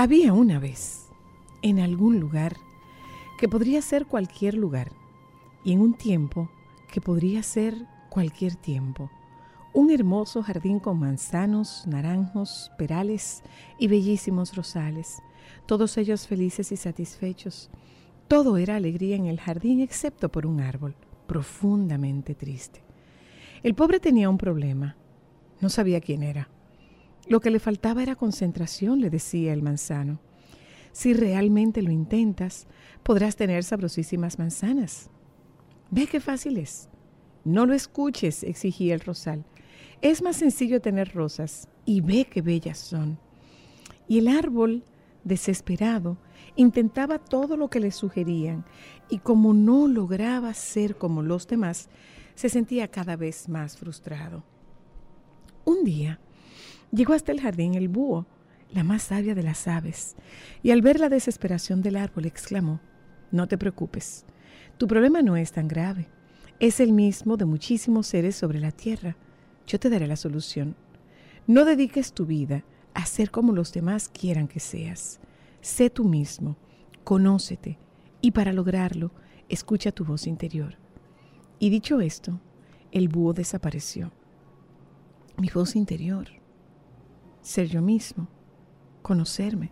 Había una vez, en algún lugar, que podría ser cualquier lugar, y en un tiempo que podría ser cualquier tiempo, un hermoso jardín con manzanos, naranjos, perales y bellísimos rosales, todos ellos felices y satisfechos. Todo era alegría en el jardín excepto por un árbol, profundamente triste. El pobre tenía un problema, no sabía quién era. Lo que le faltaba era concentración, le decía el manzano. Si realmente lo intentas, podrás tener sabrosísimas manzanas. Ve qué fácil es. No lo escuches, exigía el rosal. Es más sencillo tener rosas y ve qué bellas son. Y el árbol, desesperado, intentaba todo lo que le sugerían y como no lograba ser como los demás, se sentía cada vez más frustrado. Un día, Llegó hasta el jardín el búho, la más sabia de las aves, y al ver la desesperación del árbol exclamó, No te preocupes, tu problema no es tan grave, es el mismo de muchísimos seres sobre la tierra. Yo te daré la solución. No dediques tu vida a ser como los demás quieran que seas. Sé tú mismo, conócete, y para lograrlo, escucha tu voz interior. Y dicho esto, el búho desapareció. Mi voz interior ser yo mismo, conocerme.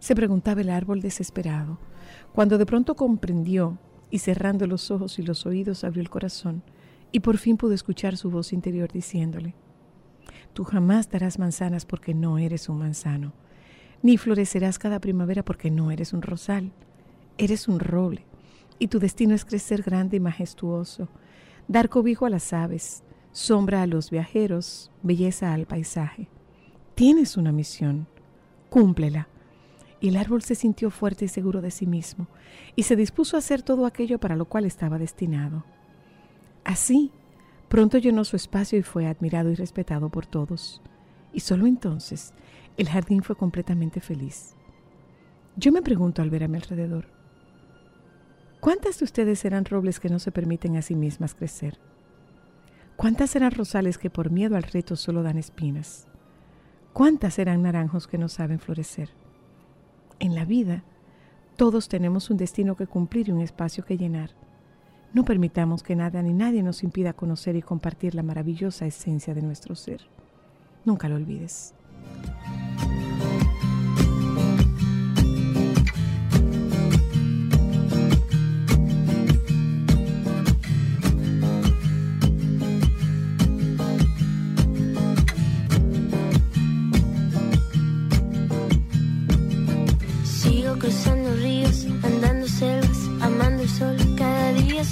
Se preguntaba el árbol desesperado, cuando de pronto comprendió y cerrando los ojos y los oídos abrió el corazón y por fin pudo escuchar su voz interior diciéndole, Tú jamás darás manzanas porque no eres un manzano, ni florecerás cada primavera porque no eres un rosal, eres un roble, y tu destino es crecer grande y majestuoso, dar cobijo a las aves, sombra a los viajeros, belleza al paisaje. Tienes una misión, cúmplela. Y el árbol se sintió fuerte y seguro de sí mismo, y se dispuso a hacer todo aquello para lo cual estaba destinado. Así, pronto llenó su espacio y fue admirado y respetado por todos. Y solo entonces el jardín fue completamente feliz. Yo me pregunto al ver a mi alrededor, ¿cuántas de ustedes eran robles que no se permiten a sí mismas crecer? ¿Cuántas eran rosales que por miedo al reto solo dan espinas? ¿Cuántas serán naranjos que no saben florecer? En la vida, todos tenemos un destino que cumplir y un espacio que llenar. No permitamos que nada ni nadie nos impida conocer y compartir la maravillosa esencia de nuestro ser. Nunca lo olvides.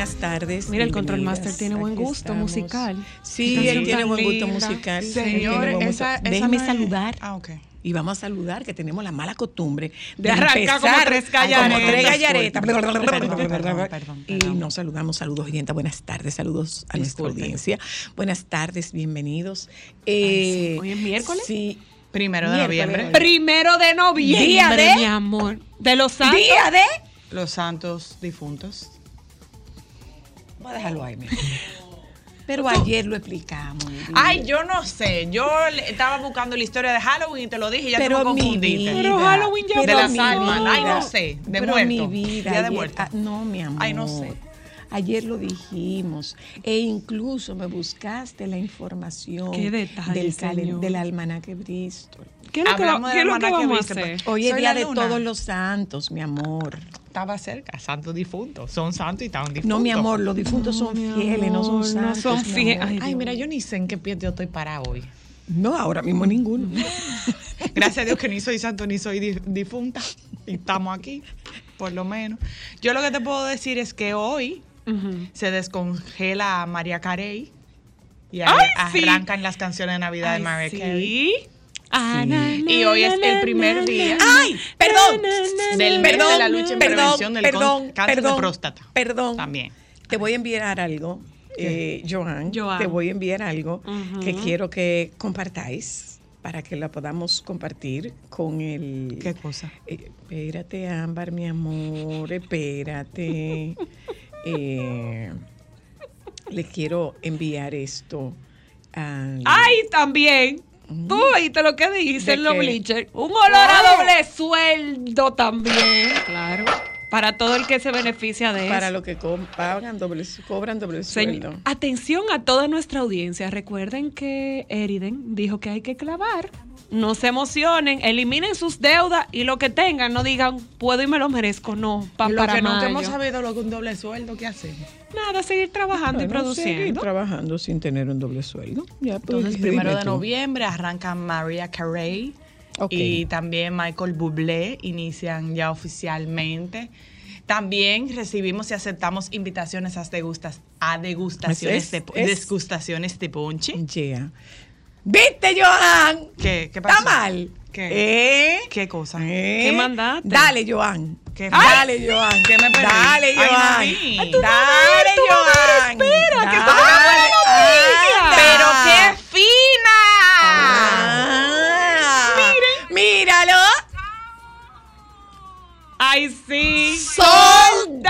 buenas tardes. Mira, el Control. Master tiene buen gusto estamos. musical. Sí, él tiene buen gusto musical. Señor, esa, esa Déjeme no es- saludar. Ah, ok. Y vamos a saludar que tenemos la mala costumbre De arrancar como tres gallaretas. Como tres gallaretas. Perdón, perdón, perdón, Y nos saludamos, saludos oyentes, buenas tardes, saludos a nuestra Disculpen. audiencia. Buenas tardes, bienvenidos. Eh, ¿Hoy es miércoles? Sí. Primero de Miércoles noviembre. Primero de noviembre, Día de- mi amor. De los santos. Día de... Los santos difuntos. Voy a dejarlo ahí, mi amor. Pero ayer lo explicamos. Ay, yo no sé. Yo estaba buscando la historia de Halloween y te lo dije y ya pero te me mi confundiste. vida, Pero Halloween ya de pero las mi almas. Ay, no sé. De pero muerto. mi vida. Día de muerto. ah, no, mi amor. Ay, no sé. Ayer lo dijimos e incluso me buscaste la información Qué detalle, del, señor. del almanaque Bristol. ¿Qué es lo que, Hablamos va- del qué es lo que vamos a hacer? Hoy es día la de todos los santos, mi amor. Estaba cerca. Santos difuntos. Son santos y estaban difuntos. No, mi amor, los difuntos son fieles, no son amor, no santos. son mi fie- amor. Ay, Ay, mira, yo ni sé en qué pie yo estoy para hoy. No, ahora mismo ninguno. Gracias a Dios que ni soy santo ni soy di- difunta. Y estamos aquí, por lo menos. Yo lo que te puedo decir es que hoy se descongela María Carey y Ay, sí. arrancan las canciones de Navidad Ay, de María sí. Carey. Ah, na, Y hoy es el primer día. ¡Ay! ¡Perdón! Del mes de la lucha en prevención del perdón, cáncer perdón, de próstata. Perdón. También. Te voy a enviar algo, eh, Joan. Joan. Te voy a enviar algo que quiero que compartáis para que la podamos compartir con el. ¿Qué cosa? Eh, espérate, Ámbar, mi amor, espérate. Eh, le quiero enviar esto. al- Ay, también. Tú oíste lo que dice ¿De en los bleachers. Un olor a doble sueldo también. Claro. Para todo el que se beneficia de para eso. lo que co- pagan doble, cobran doble Señ- sueldo. atención a toda nuestra audiencia. Recuerden que Eriden dijo que hay que clavar. No se emocionen, eliminen sus deudas y lo que tengan, no digan, puedo y me lo merezco. No, pa- lo para que nunca mayo. hemos sabido lo que un doble sueldo, ¿qué hacemos? Nada, seguir trabajando y Bueno, seguir produciendo. trabajando sin tener un doble sueldo. Ya, pues, Entonces, primero de tú. noviembre arranca María Carey y también Michael Bublé inician ya oficialmente. También recibimos y aceptamos invitaciones a, degustas, a degustaciones, Es- de, es- degustaciones de ponche. Yeah. ¿Viste, Joan? ¿Qué, qué pasó? ¿Está mal? ¿Qué? ¿Eh? ¿Qué cosa? ¿Eh? ¿Qué mandaste? Dale, Joan. ¿Qué? Dale, Joan. ¿Qué me perdí? Dale, Ay, no Joan. Dale, Ay, tú no Joan. espera, que Dale. noticia. ¡Pero qué fina! Ah. Míralo. ¡Ay, sí! Sold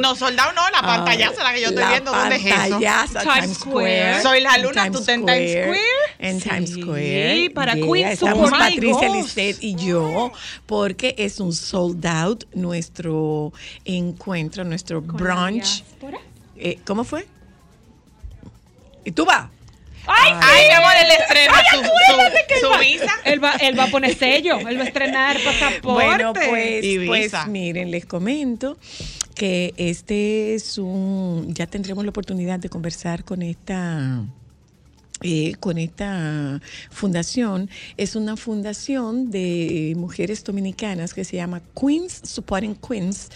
no, soldado no, la pantallaza la que yo estoy La viendo, ¿dónde es eso? Times Square. Soy la luna, ¿tú estás en Times Square? En Sí, Times Square. para Yeah, Queen Estamos Super Patricia. Lisset y yo, porque es un sold out nuestro encuentro, nuestro brunch. Eh, ¿Cómo fue? ¿Y tú vas? ¡Ay, Ay, mi amor, él estrena su, su, su visa. Él va, él va a poner sello, él va a estrenar pasaporte. Bueno, pues, Y pues visa. miren, les comento que este es un, ya tendremos la oportunidad de conversar con esta eh, con esta fundación. Es una fundación de mujeres dominicanas que se llama Queens Supporting Queens.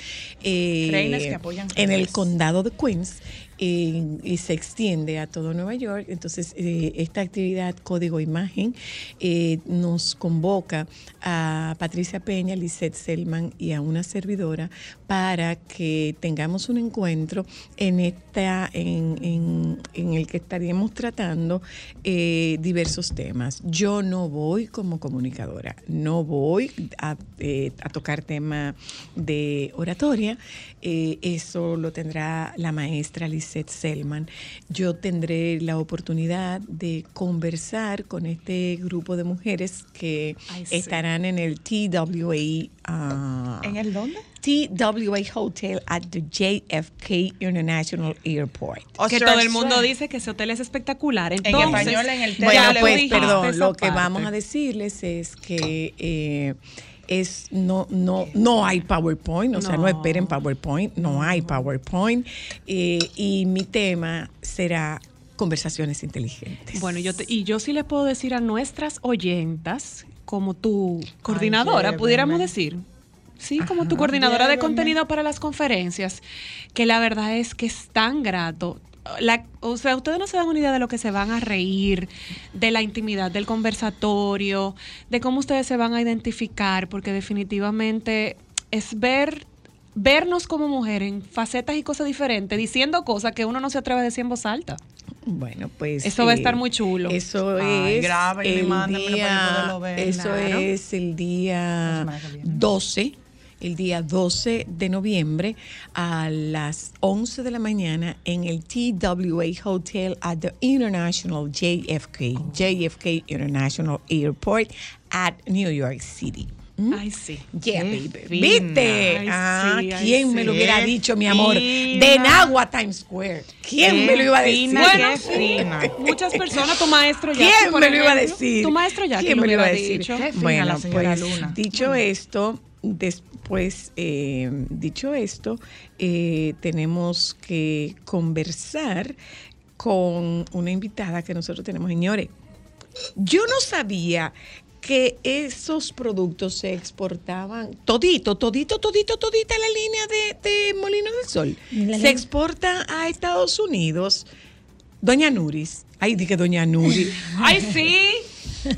eh, Reinas que apoyan En el condado de Queens. eh, y se extiende a todo Nueva York. Entonces, eh, esta actividad Código Imagen eh, nos convoca a Patricia Peña, Lisette Selman y a una servidora para que tengamos un encuentro en esta, en, en- en el que estaríamos tratando eh, diversos temas. Yo no voy como comunicadora, no voy a, eh, a tocar tema de oratoria. eh, eso lo tendrá la maestra Lisette Selman. Yo tendré la oportunidad de conversar con este grupo de mujeres que Ay, sí. estarán en el TWA. Ah, ¿En el dónde? TWA Hotel at the JFK International Airport. que todo el mundo dice que ese hotel es espectacular. Entonces, español, en el Bueno, pues perdón, lo que parte. vamos a decirles es que eh, es no no no hay PowerPoint, o sea, no No. esperen PowerPoint, no hay PowerPoint eh, y mi tema será conversaciones inteligentes. Bueno, yo te- y yo sí le puedo decir a nuestras oyentas, como tu coordinadora, pudiéramos decir. Sí, como tu coordinadora de contenido para las conferencias, que la verdad es que es tan grato. La- o sea, ustedes no se dan una idea de lo que se van a reír, de la intimidad del conversatorio, de cómo ustedes se van a identificar, porque definitivamente es ver vernos como mujer en facetas y cosas diferentes, diciendo cosas que uno no se atreve a decir en voz alta. Bueno, pues. Eso va a estar muy chulo. Eso Ay, es. grábenme, el yo día- ver. Eso Claro. es el día semana que viene. 12. El día 12 de noviembre a las 11 de la mañana en el TWA Hotel at the International JFK, Oh. JFK International Airport at New York City. ¿Mm? Ay, sí. Yeah, Qué baby. fina. ¿Viste? Ay, ah, sí, ay, ¿quién me sí. lo hubiera dicho, mi amor? fina. De Nagua Times Square. ¿Quién Qué me lo iba a decir? fina, Bueno, qué fina. Muchas personas, tu maestro ya. ¿Quién me lo iba a decir? Tu maestro ya ¿Quién me lo iba a decir? dicho. Bueno, la señora pues Luna. dicho esto, después, eh, dicho esto, eh, tenemos que conversar con una invitada que nosotros tenemos, señores. Yo no sabía que esos productos se exportaban todito, todito, todito, todita la línea de, de Molino del Sol. La Se exporta a Estados Unidos. Doña Nuris. Ay, dije Doña Nuri. Ay, sí.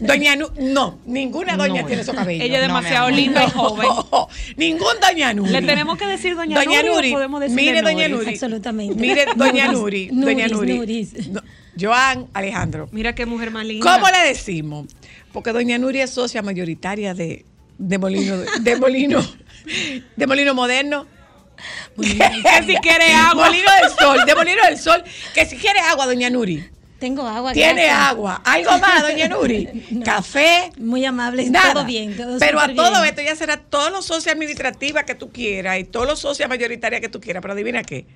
Doña Nu- no, ninguna doña No. tiene esos cabellos. Ella es No, demasiado linda y joven. Ningún Doña Nuri. ¿Le tenemos que decir Doña, Doña Nuri, podemos mire Doña Nuri? Absolutamente. Mire Doña Nuris, Nuri, Doña Nuris, Nuri. Nuris. No, Joan Alejandro. Mira qué mujer más linda. ¿Cómo le decimos? Porque Doña Nuri es socia mayoritaria de, de Molino, de Molino, de Molino Moderno. Que si quiere agua. Molino del Sol, de Molino del Sol, que si quiere agua, Doña Nuri. Tengo agua. Tiene gracias. agua. ¿Algo más, Doña Nuri? Café. Muy amable, Nada. todo bien. Todo pero a todo bien. esto ya será todos los socios administrativas que tú quieras y todos los socios mayoritarias que tú quieras. Pero adivina qué.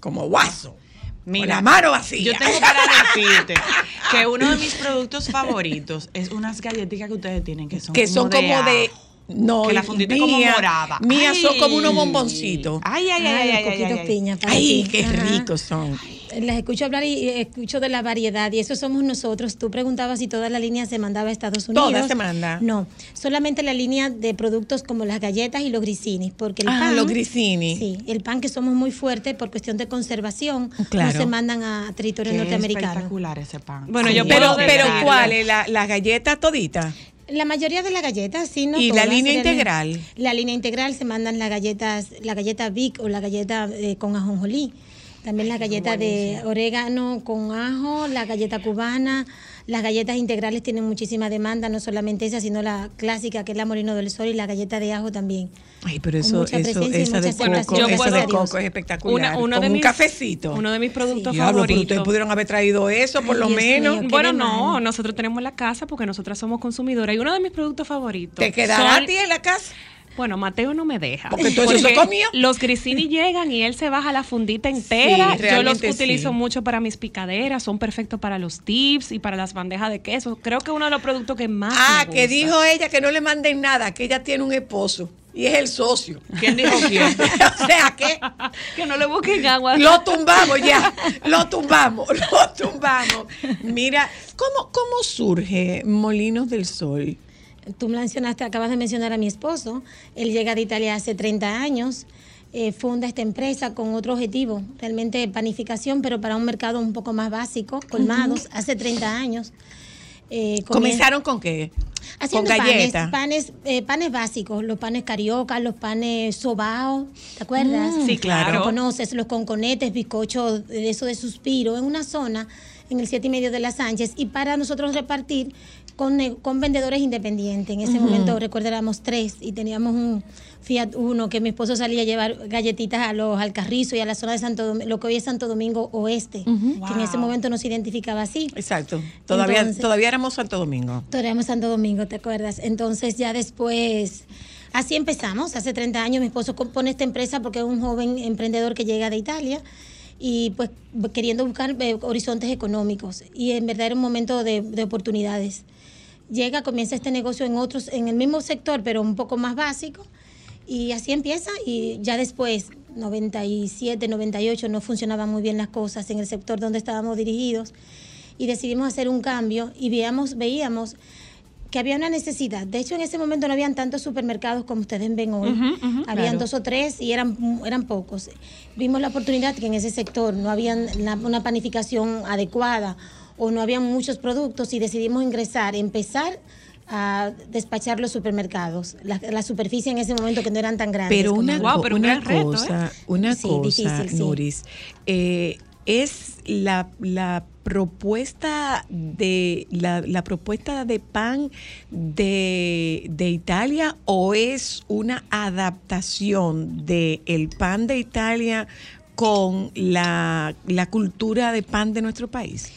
Como guaso. Mira, la mano vacía. Yo tengo para decirte que uno de mis productos favoritos es unas galletitas que ustedes tienen que son que son como de. ajo. No, Que la fundita es como mía- morada. Mías son Ay. como unos bomboncitos. Ay, ay, ay, Ay, ay, los ay, coquitos ay, ay. piña para Ay, ti. qué Ajá. ricos son. Les escucho hablar y escucho de la variedad y eso somos nosotros. Tú preguntabas si toda la línea se mandaba a Estados Unidos. Toda se manda. No, solamente la línea de productos como las galletas y los grisinis, porque el Ah, pan, los grissini. Sí, el pan que somos muy fuertes por cuestión de conservación, Claro. no se mandan a territorio Qué norteamericano. espectacular ese pan. Bueno, Sí. yo Pero, puedo pero decirle. ¿cuál es? La, la galleta todita. La mayoría de las galletas, sí, no ¿Y la línea integral? La línea integral se mandan las galletas, la galleta Vic o la galleta eh, con ajonjolí. También la galleta de orégano con ajo, la galleta cubana. Las galletas integrales tienen muchísima demanda, no solamente esa, sino la clásica que es la Molino del Sol y la galleta de ajo también. Ay, pero eso, mucha eso, presencia y esa de coco, esa puedo- de coco es espectacular. Una- uno con de un mis- cafecito. Uno de mis productos favoritos. ustedes pudieron haber traído eso, por Ay, lo Dios menos. mío. Bueno, no, mal. nosotros tenemos la casa porque nosotras somos consumidoras y uno de mis productos favoritos. ¿Te quedará son- a ti en la casa? Bueno, Mateo no me deja. Porque eso se comió. Los grisini llegan y él se baja la fundita entera. Yo los utilizo sí. mucho para mis picaderas, son perfectos para los tips y para las bandejas de queso. Creo que uno de los productos que más Ah, me que dijo ella que no le manden nada, que ella tiene un esposo y es el socio. ¿Quién dijo quién? o sea que que no le busquen agua. lo tumbamos ya, lo tumbamos, lo tumbamos. Mira, ¿cómo, cómo surge Molinos del Sol? Tú mencionaste, acabas de mencionar a mi esposo. Él llega de Italia hace 30 años. eh, funda esta empresa con otro objetivo, realmente panificación, pero para un mercado un poco más básico, colmados, hace 30 años. Eh, ¿Comenzaron con qué? haciendo con panes, galletas. panes, eh, panes básicos, los panes carioca, los panes sobao, ¿te acuerdas? Mm, Sí, claro. Los conoces, los conconetes, bizcochos, de eso de suspiro, en una zona, en el siete y medio de la Sánchez, y para nosotros repartir con, con vendedores independientes. En ese momento, recuerda, éramos tres y teníamos un Fiat Uno que mi esposo salía a llevar galletitas a los al Carrizo y a la zona de Santo Domingo, lo que hoy es Santo Domingo Oeste, que en ese momento nos identificaba así. Exacto. Todavía, Entonces- todavía éramos Santo Domingo. Torreamos Santo Domingo, ¿te acuerdas? Entonces ya después, así empezamos, hace 30 años mi esposo pone esta empresa porque es un joven emprendedor que llega de Italia y pues queriendo buscar eh, horizontes económicos y en verdad era un momento de, de oportunidades. Llega, comienza este negocio en otros, en el mismo sector, pero un poco más básico y así empieza y ya después, 97, 98, no funcionaban muy bien las cosas en el sector donde estábamos dirigidos y decidimos hacer un cambio y veíamos, veíamos que había una necesidad. De hecho, en ese momento no habían tantos supermercados como ustedes ven hoy. Habían claro. dos o tres y eran, eran pocos. Vimos la oportunidad que en ese sector no había una panificación adecuada o no había muchos productos y decidimos ingresar, empezar a despachar los supermercados, la, la superficie en ese momento que no eran tan grandes. Pero una. Wow, pero un una ¿eh? cosa, una Sí, cosa, difícil, sí. Nuris, eh, es la, la propuesta de la, la propuesta de pan de, de Italia o es una adaptación de el pan de Italia con la, la cultura de pan de nuestro país.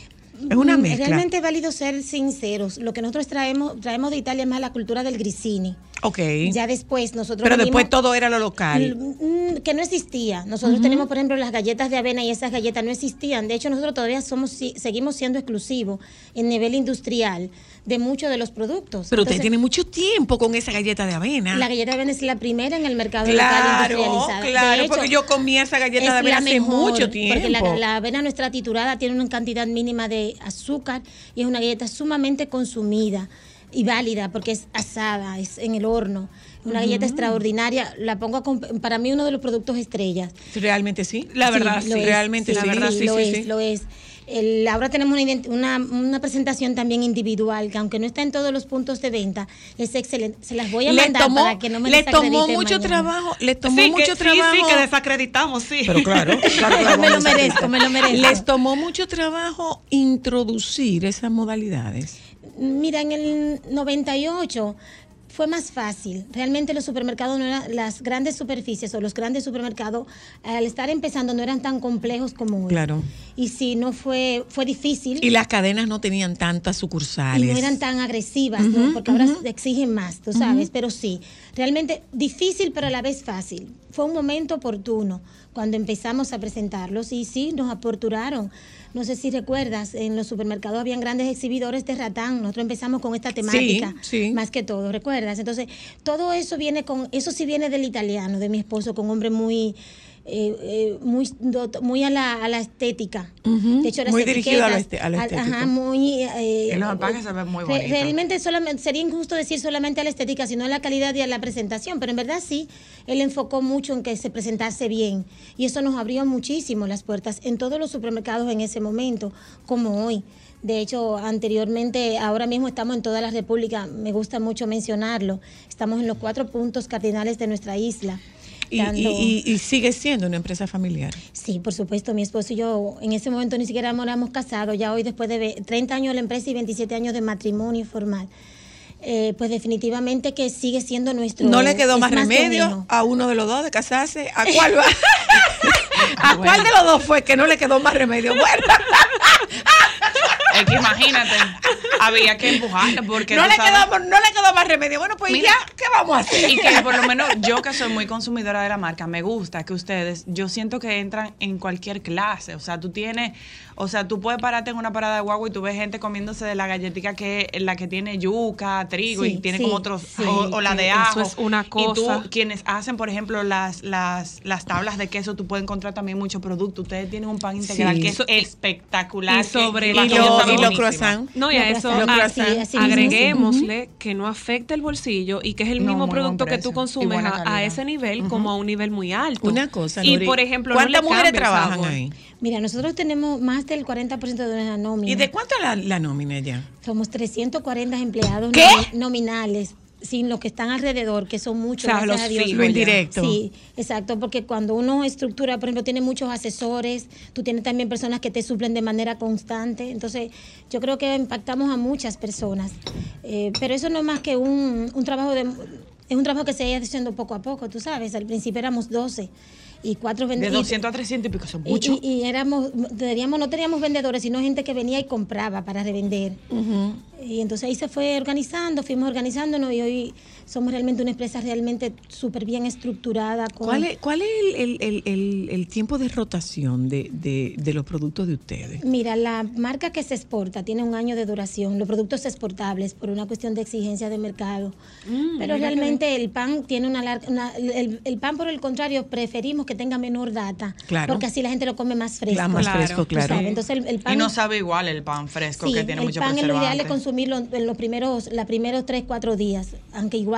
Es una mezcla. Realmente es válido ser sinceros. Lo que nosotros traemos, traemos de Italia es más la cultura del grissini. Ok. Ya después nosotros Pero venimos- después todo era lo local. Mm, que no existía. Nosotros tenemos, por ejemplo, las galletas de avena y esas galletas no existían. De hecho, nosotros todavía somos seguimos siendo exclusivos en nivel industrial de muchos de los productos. Pero usted tiene mucho tiempo con esa galleta de avena. La galleta de avena es la primera en el mercado local Claro, industrializada. De claro, hecho, porque yo comía esa galleta de avena hace mucho tiempo. Porque la, la avena nuestra triturada tiene una cantidad mínima de azúcar y es una galleta sumamente consumida y válida porque es asada, es en el horno. Una galleta extraordinaria, la pongo a comp- para mí uno de los productos estrellas. Realmente sí. La verdad, lo sí. es, Realmente sí. sí, La verdad, sí, lo sí, es, sí. lo es. El- ahora tenemos una, una, una presentación también individual, que aunque no está en todos los puntos de venta, es excelente. Se las voy a Le mandar tomó, para que no me le tomó mucho mañana. trabajo, le tomó Sí, mucho que, sí, trabajo. sí, que desacreditamos, sí. Pero claro, claro, claro, me lo merezco, me lo merezco. Les tomó mucho trabajo introducir esas modalidades. Mira, en el 98 fue más fácil. Realmente los supermercados no eran, las grandes superficies o los grandes supermercados, al estar empezando, no eran tan complejos como hoy. Claro. Y si no fue, fue difícil. Y las cadenas no tenían tantas sucursales. y no eran tan agresivas, ¿no? porque ahora exigen más, tú sabes, pero sí, realmente difícil pero a la vez fácil. Fue un momento oportuno cuando empezamos a presentarlos y sí, nos aperturaron. No sé si recuerdas, en los supermercados habían grandes exhibidores de ratán. Nosotros empezamos con esta temática, sí. más que todo, ¿recuerdas? Entonces, todo eso viene con, eso sí viene del italiano, de mi esposo, con un hombre muy, eh, eh, muy, muy a la, a la estética. Ujú, De hecho, las muy dirigido a etiquetas, este- a lo al- estético. Ajá, muy... eh, Y los empaques se ven muy bonitos. Realmente solamente, sería injusto decir solamente a la estética, sino a la calidad y a la presentación, pero en verdad sí, él enfocó mucho en que se presentase bien y eso nos abrió muchísimo las puertas en todos los supermercados en ese momento, como hoy. De hecho, anteriormente, ahora mismo estamos en toda la República, me gusta mucho mencionarlo, estamos en los cuatro puntos cardinales de nuestra isla. Y, sigue siendo una empresa familiar. Sí, por supuesto, mi esposo y yo en ese momento ni siquiera éramos casados, ya hoy después de ve- 30 años de la empresa y 27 años de matrimonio formal, eh, pues definitivamente que sigue siendo nuestro... No le quedó más remedio a uno de los dos de casarse. ¿A cuál va? ¿A cuál de los dos fue que no le quedó más remedio? Bueno, Es que imagínate, había que empujarle porque no le, quedó, no le quedó más remedio. Bueno, pues Mira. ya, ¿qué vamos a hacer? Y que por lo menos yo que soy muy consumidora de la marca, me gusta que ustedes, yo siento que entran en cualquier clase. O sea, tú tienes, o sea, tú puedes pararte en una parada de guagua y tú ves gente comiéndose de la galletica que la que tiene yuca, trigo y tiene sí, como otros, sí, o, o la de eso ajo. es una Y cosa. tú, quienes hacen, por ejemplo, las, las, las tablas de queso, tú puedes encontrar también mucho producto. Ustedes tienen un pan integral Sí. que es espectacular. y sobre Y, lo- y los croissants. No, y a eso así agreguémosle que no afecta el bolsillo y que es el No, mismo producto que tú consumes a, ese nivel como a un nivel muy alto. Una cosa, Y por ejemplo, no ¿cuántas le mujeres trabajan ahí? Mira, nosotros tenemos más del 40% de nuestra nómina. ¿Y de cuánto la, la nómina ya? Somos 340 empleados ¿Qué? nomi- nominales, sin los que están alrededor, que son muchos. O sea, los a Dios. fijos Lo indirecto. Sí, exacto, porque cuando uno estructura, por ejemplo, tiene muchos asesores, tú tienes también personas que te suplen de manera constante, entonces yo creo que impactamos a muchas personas, Eh, pero eso no es más que un, un trabajo de... Es un trabajo que se ha ido haciendo poco a poco, tú sabes, al principio éramos 12 y cuatro De vendedores. 200 a 300 y pico, son Y, mucho. y- y éramos, teníamos, no teníamos vendedores, sino gente que venía y compraba para revender. Y entonces ahí se fue organizando, fuimos organizándonos y hoy somos realmente una empresa realmente súper bien estructurada. Con, ¿Cuál es, cuál es el, el- el- el- el tiempo de rotación de, de- de los productos de ustedes? Mira, la marca que se exporta tiene un año de duración, los productos exportables por una cuestión de exigencia de mercado. Pero realmente el pan tiene una larga, una- el, el pan por el contrario preferimos que tenga menor data, Claro. porque así la gente lo come más fresco. La más Claro, fresco, claro. Entonces el, el pan Y no sabe igual el pan fresco Sí, que tiene el mucho pan en lo ideal es consumirlo en los primeros, los primeros 3, 4 días. Aunque igual,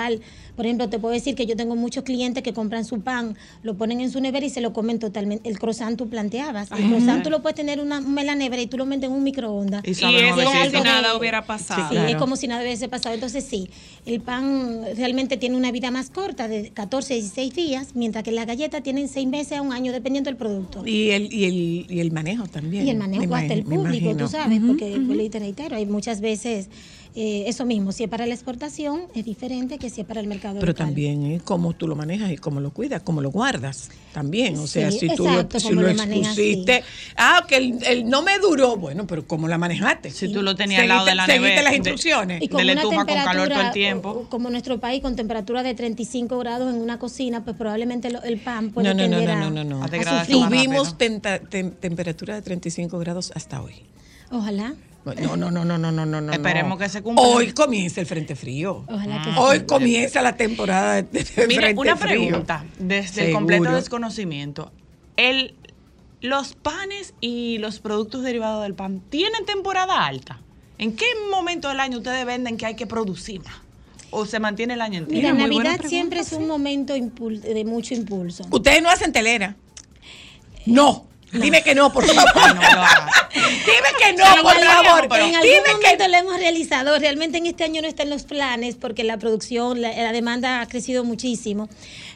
por ejemplo, te puedo decir que yo tengo muchos clientes que compran su pan, lo ponen en su nevera y se lo comen totalmente. El croissant tú planteabas. El croissant tú lo puedes tener una, en la nevera y tú lo metes en un microondas. Y Y es como si nada hubiera pasado. Sí, claro. es como si nada hubiese pasado. Entonces, sí, el pan realmente tiene una vida más corta, de 14 a 16 días, mientras que las galletas tienen 6 meses a un año, dependiendo del producto. Y el, y el, y el manejo también. Y el manejo me hasta el imagino- público, tú sabes, porque vuelvo y te reitero, hay muchas veces eh, eso mismo, si es para la exportación es diferente que si es para el mercado Pero local. también es cómo tú lo manejas y cómo lo cuidas, cómo lo guardas también. O sea, Sí, si tú exacto, lo, si lo lo manejas, sí. expusiste, ah, que el, el no me duró, bueno, pero ¿cómo la manejaste? Si tú lo tenías al lado de la Seguiste nevera. las de- instrucciones. Y de la estufa con calor todo el tiempo. o- como nuestro país con temperatura de 35 grados en una cocina, pues probablemente lo- el pan puede No, no, no, no, no, no, no. Tuvimos tem- temperatura de 35 grados hasta hoy. Ojalá, No, no, no, no, no, no, no, no. Esperemos que se cumpla. Hoy comienza el frente frío. ojalá que Hoy sí. comienza la temporada de, de Mire, frente una frío. pregunta, desde el completo desconocimiento. El, los panes y los productos derivados del pan tienen temporada alta. ¿En qué momento del año ustedes venden que hay que producir más? ¿O se mantiene el año entero? Mira, muy Navidad pregunta, siempre es un momento de mucho impulso. Ustedes no hacen telera. No. Dime que no, por favor. No haga. Dime que no, por favor. en algún Dime que momento lo hemos realizado. Realmente en este año no está en los planes porque la producción, la, la demanda ha crecido muchísimo.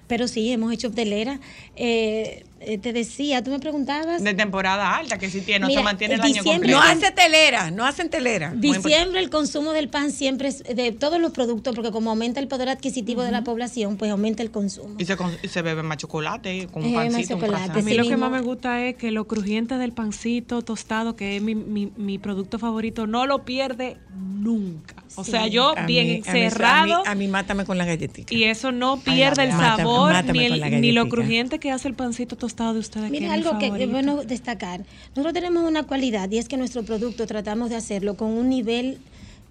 Pero sí, hemos hecho hotelera. Eh, te decía, tú me preguntabas. De temporada alta, que si tiene, no Mira, se mantiene el año completo. no hace telera, no hacen telera. Diciembre el consumo del pan siempre es de todos los productos, porque como aumenta el poder adquisitivo de la población, pues aumenta el consumo. Y se, con- y se bebe más chocolate con Eh, un más pancito, un chocolate, A mí Sí lo que más me gusta es que lo crujiente del pancito tostado, que es mi, mi, mi producto favorito, no lo pierde nunca. O Sí. sea, yo A bien mí- a mí- encerrado A mí, a mí mátame con la galletita. y eso no Ay, pierde el sabor Mátame- ni, el- con ni lo crujiente que hace el pancito tostado de que Mira, algo que es favorito. bueno destacar. Nosotros tenemos una cualidad y es que nuestro producto tratamos de hacerlo con un nivel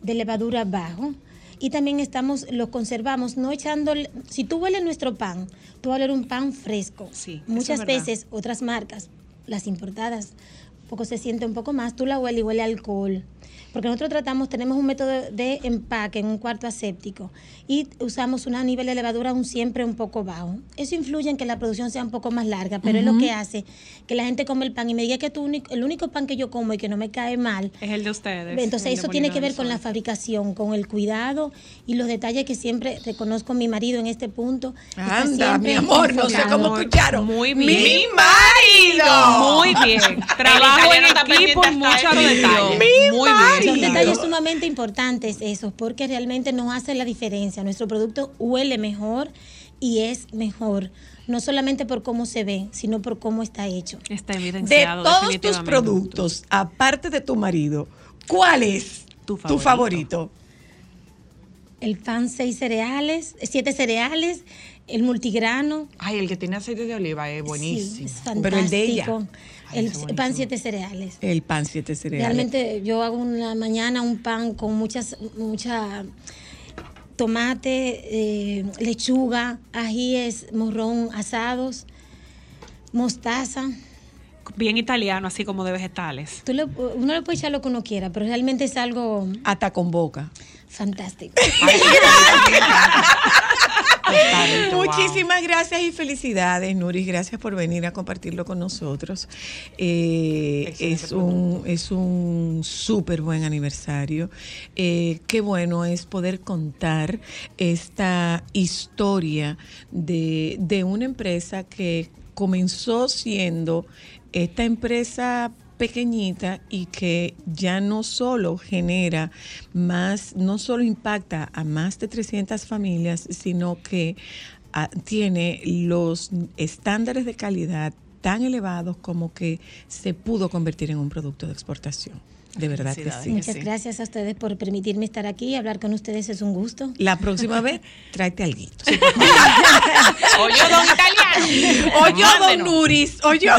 de levadura bajo y también estamos lo conservamos no echando si tú hueles nuestro pan, tú vas a oler un pan fresco. Sí, Muchas veces otras marcas, las importadas, un poco se siente un poco más, tú la hueles y huele alcohol. Porque nosotros tratamos, tenemos un método de empaque en un cuarto aséptico y usamos un nivel de levadura un siempre un poco bajo. Eso influye en que la producción sea un poco más larga, pero es lo que hace que la gente come el pan y me diga que tú único- el único pan que yo como y que no me cae mal. Es el de ustedes. Entonces eso tiene que ver con la fabricación, con el cuidado y los detalles que siempre reconozco a mi marido en este punto. Anda, mi amor, no sé cómo escucharon. Muy bien. ¡Mi marido! Muy bien. Trabajo en equipo hasta muchos detalles. Mi Muy Son detalles sumamente importantes esos, porque realmente nos hace la diferencia. Nuestro producto huele mejor y es mejor, no solamente por cómo se ve, sino por cómo está hecho. Está De evidenciado. todos tus productos, aparte de tu marido, ¿cuál es Tu tu favorito. favorito? El pan seis cereales, siete cereales, el multigrano. Ay, el que tiene aceite de oliva es buenísimo. Sí, es fantástico. Pero el de ella. Ay, El pan siete cereales. El pan siete cereales. Realmente yo hago una mañana un pan con muchas, mucha tomate, eh, lechuga, ajíes, morrón asados, mostaza. Bien italiano, así como de vegetales. Tú le- uno le puede echar lo que uno quiera, pero realmente es algo Hasta con boca. fantástico. Wow. Muchísimas gracias y felicidades, Nuris. Gracias por venir a compartirlo con nosotros. Eh, es un es un súper buen aniversario. Eh, qué bueno es poder contar esta historia de, de una empresa que comenzó siendo esta empresa pequeñita y que ya no solo genera más, no solo impacta a más de 300 familias, sino que ah, tiene los estándares de calidad tan elevados como que se pudo convertir en un producto de exportación. De verdad que sí. Muchas sí. gracias a ustedes por permitirme estar aquí y hablar con ustedes. Es un gusto. La próxima vez, tráete algo. Oye, don italiano. Oye, don Mándenos. Nuris. Oye,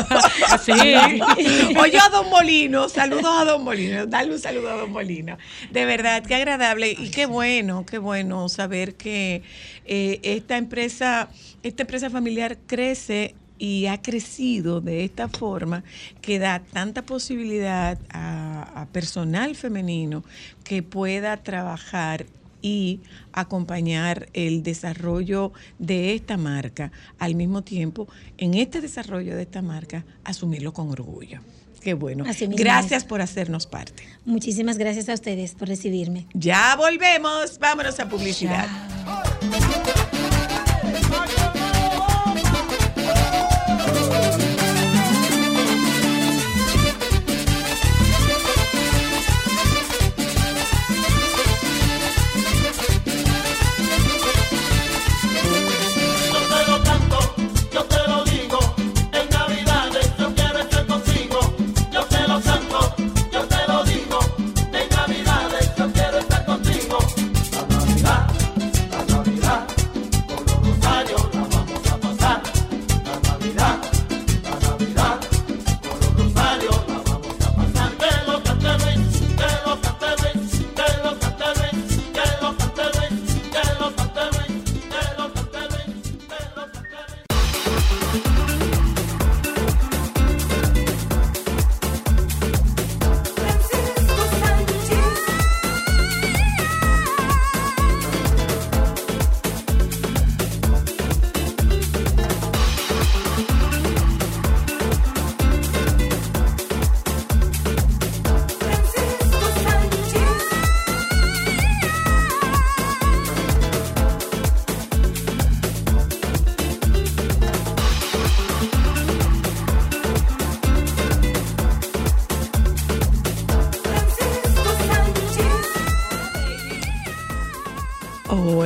Sí. Oye, don Molino. Saludos a don Molino. Dale un saludo a don Molino. De verdad, qué agradable y qué bueno, qué bueno saber que eh, esta empresa, esta empresa familiar crece y ha crecido de esta forma que da tanta posibilidad a, a personal femenino que pueda trabajar y acompañar el desarrollo de esta marca, al mismo tiempo, en este desarrollo de esta marca, asumirlo con orgullo. Qué bueno. Así mismo Gracias es. por hacernos parte. Muchísimas gracias a ustedes por recibirme. Ya volvemos. Vámonos a publicidad.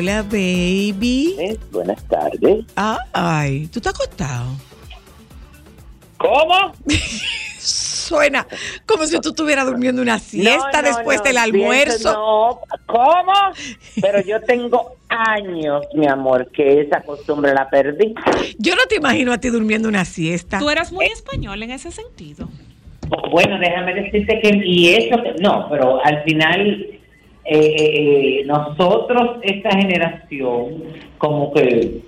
Hola, baby. Eh, Buenas tardes. Ay, ¿tú estás acostado? ¿Cómo? Suena como si tú estuvieras durmiendo una siesta No, no, después no, del almuerzo. pienso, No, ¿cómo? Pero yo tengo años, mi amor, que esa costumbre la perdí. Yo no te imagino a ti durmiendo una siesta. Tú eras muy español en ese sentido. Bueno, déjame decirte que, y eso, que- no, pero al final, eh, eh, nosotros, esta generación, como que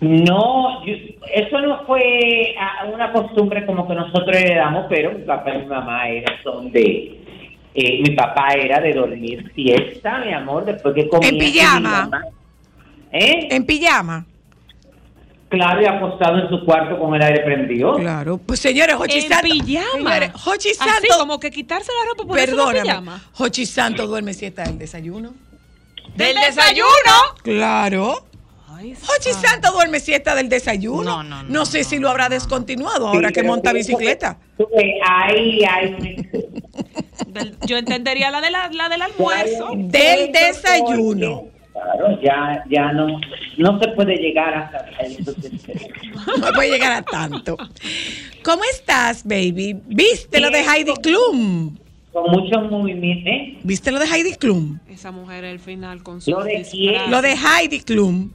no, yo- eso no fue una costumbre como que nosotros heredamos, pero mi papá y mi mamá eran, son de, eh, mi papá era de dormir siesta, mi amor, después que comía. En pijama. ¿Eh? En pijama. Claro, y acostado en su cuarto con el aire prendido. Claro. Pues señores, Jochi En Santo. pijama. Señores, Jochi Así Santo. como que quitarse la ropa por Perdóname. pijama. Jochi Santo duerme siesta del desayuno. ¿Del desayuno? Claro. Ay, Jochi Santo duerme siesta del desayuno. No, no, no, No sé si lo habrá descontinuado ahora Sí, que monta sí, bicicleta. hay Del- yo entendería la, de la, la del almuerzo. Del desayuno. Claro, ya, ya no, no se puede llegar hasta. No puede llegar a tanto. ¿Cómo estás, baby? ¿Viste lo de Heidi Klum? Con muchos movimientos. ¿eh? ¿Viste lo de Heidi Klum? Esa mujer al final con su ¿Lo de quién? Lo de Heidi Klum.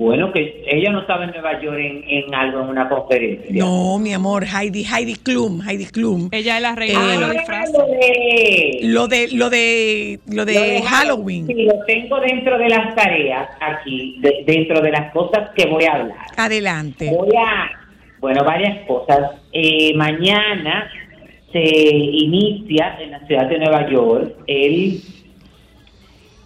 Bueno, que ella no estaba en Nueva York en, en algo, en una conferencia. No, mi amor, Heidi, Heidi Klum, Heidi Klum. Ella es la reina de Eh, los Ah, disfraces. lo de, Lo de, lo de, lo de lo de Halloween. Sí, lo tengo dentro de las tareas aquí, de- dentro de las cosas que voy a hablar. Adelante. Voy a, bueno, varias cosas. Eh, mañana se inicia en la ciudad de Nueva York el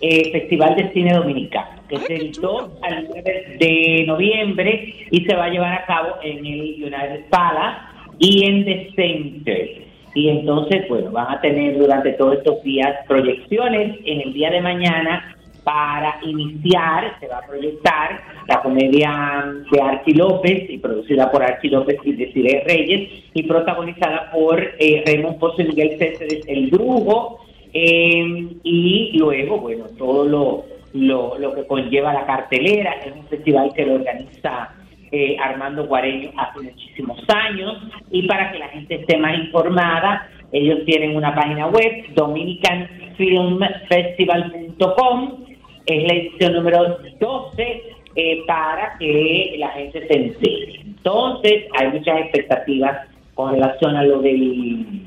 eh, Festival de Cine Dominicano, que es del 2 al 9 de noviembre y se va a llevar a cabo en el United Palace y en The Center. Y entonces, bueno, van a tener durante todos estos días proyecciones. En el día de mañana, para iniciar, se va a proyectar la comedia de Archie López, y producida por Archie López y Desiree Reyes, y protagonizada por eh, Raymond Pozo y Miguel Céspedes, El Brujo, eh, y luego, bueno, todo lo, lo, lo que conlleva la cartelera. Es un festival que lo organiza eh, Armando Guareño hace muchísimos años. Y para que la gente esté más informada, ellos tienen una página web, dominicanfilmfestival.com. Es la edición número 12 eh, para que la gente se entere. Entonces, hay muchas expectativas con relación a lo del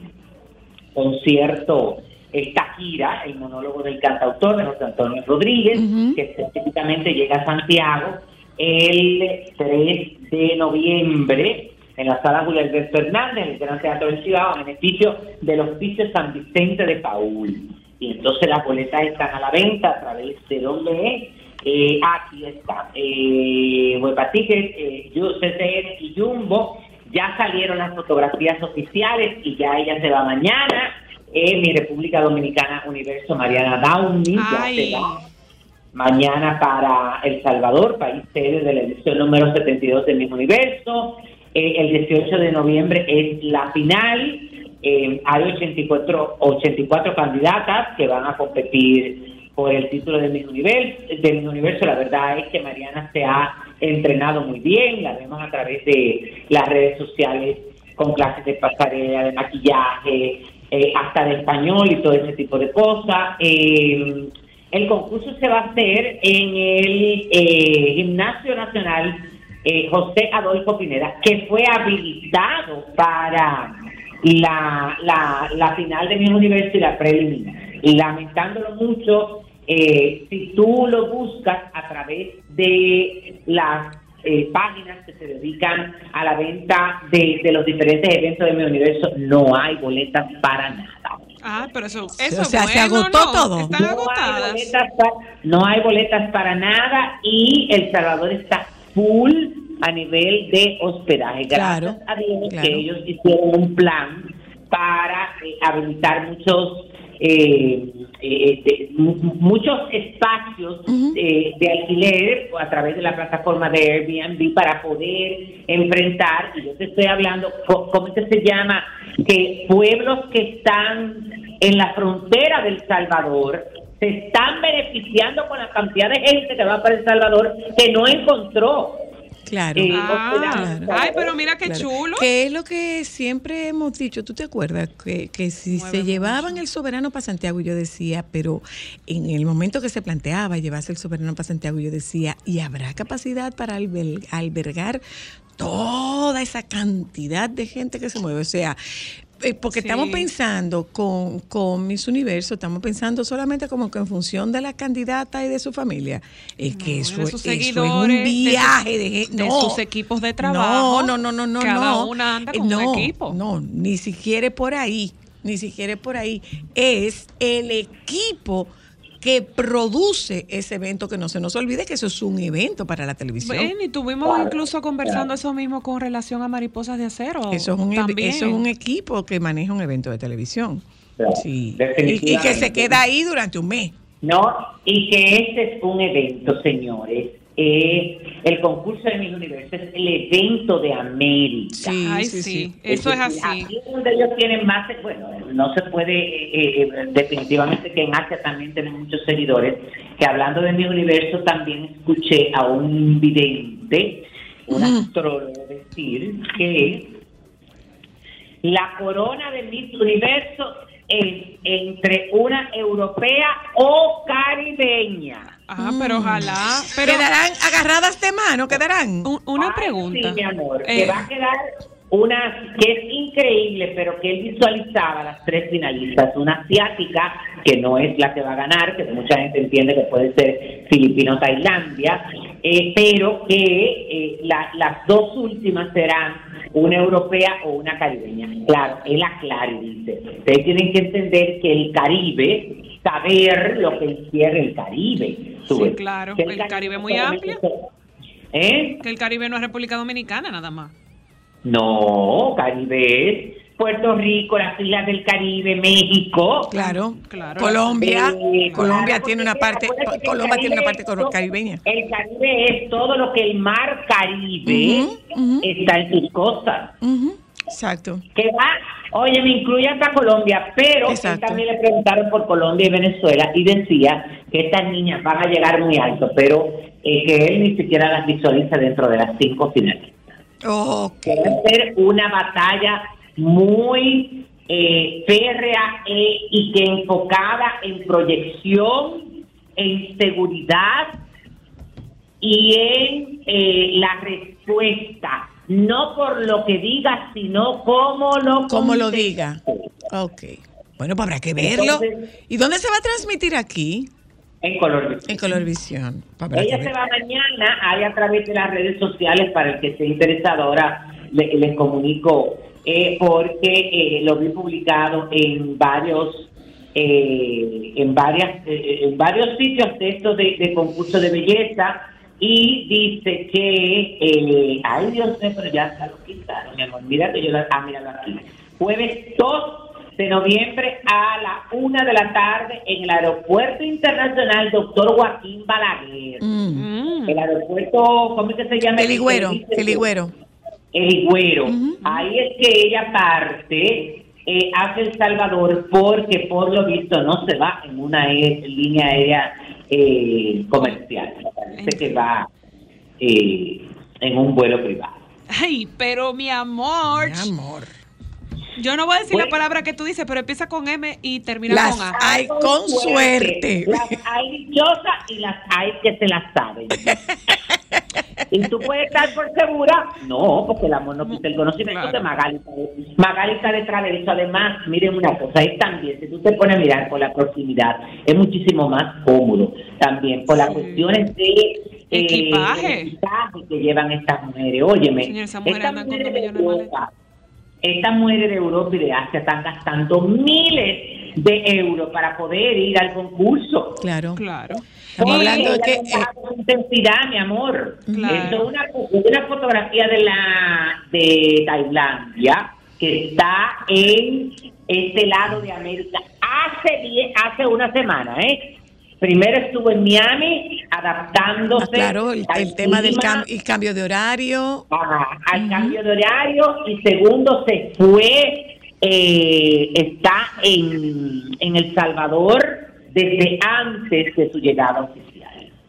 concierto esta gira, el monólogo del cantautor de José Antonio Rodríguez, que específicamente llega a Santiago el 3 de noviembre en la sala Julio Alberto Hernández, en el Gran Teatro del Cibao, a beneficio del Hospicio San Vicente de Paul. Y entonces las boletas están a la venta a través de dónde es. Eh, aquí está. Eh, Huepa Ticket, eh, CCN y Jumbo. Ya salieron las fotografías oficiales y ya ella se va mañana. En mi República Dominicana Universo Mariana Downey ya Ay. va mañana para El Salvador, país sede de la edición número 72 de Miss Universo. Eh, el 18 de noviembre es la final. Eh, hay 84, 84 candidatas que van a competir por el título de Miss Universo. De Miss Universo. La verdad es que Mariana se ha entrenado muy bien, la vemos a través de las redes sociales con clases de pasarela, de maquillaje, eh, hasta de español y todo ese tipo de cosas. Eh, el concurso se va a hacer en el eh, Gimnasio Nacional eh, José Adolfo Pineda, que fue habilitado para la, la, la final de mi universidad preliminar. Lamentándolo mucho, si tú lo buscas a través de las eh, páginas que se dedican a la venta de, de los diferentes eventos de mi universo, no hay boletas para nada. Ah, pero eso, eso o sea, se agotó ¿no? todo. Están No hay, agotadas. boletas pa- no hay boletas para nada y El Salvador está full a nivel de hospedaje. Gracias Claro, a Dios claro. que ellos hicieron un plan para eh, habilitar muchos eh, eh, de- muchos espacios eh, de alquiler a través de la plataforma de Airbnb para poder enfrentar, y yo te estoy hablando, ¿cómo que se llama? Que pueblos que están en la frontera del Salvador se están beneficiando con la cantidad de gente que va para El Salvador que no encontró. Claro. Eh, Ah, ay, pero mira qué Claro. chulo. Que es lo que siempre hemos dicho, ¿tú te acuerdas? Que, que si Mueve se mucho. llevaban el soberano para Santiago, yo decía, pero en el momento que se planteaba llevarse el soberano para Santiago, yo decía, ¿y habrá capacidad para albergar toda esa cantidad de gente que se mueve? O sea, eh, porque Sí. estamos pensando con, con Miss Universo, estamos pensando solamente como que en función de la candidata y de su familia. Es que No, eso, de es- eso de un viaje de, gente. de no. sus equipos de trabajo. No, no, no, no, no. Cada no. una anda Eh, con un no, equipo. No, ni siquiera por ahí, ni siquiera por ahí. Es el equipo que produce ese evento, que no se nos olvide que eso es un evento para la televisión. Ven, y tuvimos incluso conversando eso mismo con relación a Mariposas de Acero. Eso es, un, también. eso es un equipo que maneja un evento de televisión. Claro, Sí. Y, y que se queda ahí durante un mes. No, y que este es un evento, señores. Eh, el concurso de Miss Universo es el evento de América. Sí, Ay, sí, sí, sí. eso es así. Aquí es donde ellos tienen más, bueno, no se puede, eh, eh, definitivamente que en Asia también tienen muchos seguidores, que hablando de mi universo también escuché a un vidente, un astrólogo decir que la corona de Miss Universo es entre una europea o caribeña. Ah, pero ojalá. Pero ¿Quedarán agarradas de mano? ¿Quedarán? un- una Ay, pregunta. Sí, mi amor, Eh, que va a quedar una que es increíble, pero que él visualizaba las tres finalistas. Una asiática, que no es la que va a ganar, que mucha gente entiende que puede ser Filipino Tailandia, eh, pero que eh, la- las dos últimas serán una europea o una caribeña. Claro, él aclara y dice, ustedes tienen que entender que el Caribe, saber lo que encierra el Caribe. Sí, claro, Que el Caribe es muy amplio. ¿Eh? Que el Caribe no es República Dominicana, nada más. No, Caribe es Puerto Rico, las islas del Caribe, México. Claro. Claro. Colombia. Eh, Colombia claro, tiene una parte, el Colombia tiene una parte es caribeña. El Caribe es todo lo que el mar Caribe está en sus costas. Exacto. Que va, oye, me incluye hasta Colombia, pero también le preguntaron por Colombia y Venezuela y decía que estas niñas van a llegar muy alto, pero eh, que él ni siquiera las visualiza dentro de las cinco finales. Ok. que va a ser una batalla muy eh, férrea eh, y que enfocada en proyección, en seguridad y en eh, la respuesta, no por lo que diga, sino cómo lo Como lo diga. Ok. Bueno, pues habrá que verlo. Entonces- ¿Y dónde se va a transmitir aquí? En color visión. En Colorvisión. para Ella se va mañana, ahí a través de las redes sociales, para el que esté interesado, ahora le- les comunico, eh, porque eh, lo vi publicado en varios eh, en varias eh, en varios sitios de estos de, de concurso de belleza y dice que eh, ay Dios mío pero ya se lo quitaron mi amor mira que yo la ah míralo aquí jueves 2 de noviembre a la una de la tarde en el aeropuerto internacional doctor Joaquín Balaguer Mm. El aeropuerto ¿cómo es que se llama? El Higüero, el Higüero. el Higüero. Ahí es que ella parte eh, hacia El Salvador porque por lo visto no se va en una línea aérea eh, comercial. Parece que va eh, en un vuelo privado. Ay, pero mi amor. Mi amor. Yo no voy a decir la palabra que tú dices, pero empieza con M y termina Las con A. hay con suerte. Las hay dichosas y las hay que se las saben. y tú puedes estar por segura. No, porque el amor no quita el conocimiento Claro. que Magali, está de- Magali está detrás de eso. Además, miren una cosa, es también, si tú te pones a mirar por la proximidad, es muchísimo más cómodo. También por las Sí. cuestiones de eh, Equipaje. que llevan estas mujeres. Óyeme, Señor, estas mujeres de de Europa, estas mujeres de Europa y de Asia están gastando miles de euros para poder ir al concurso. Claro. Claro. Estamos Oye, hablando de que. eh, intensidad, mi amor. Claro. Esto es una, una fotografía de la de Tailandia que está en este lado de América hace die- hace una semana, ¿eh? Primero estuvo en Miami adaptándose. ah, claro, el, tema del clima, cam- el cambio de horario. Ajá, al cambio de horario y segundo se fue, eh, está en, en El Salvador desde antes de su llegada oficial.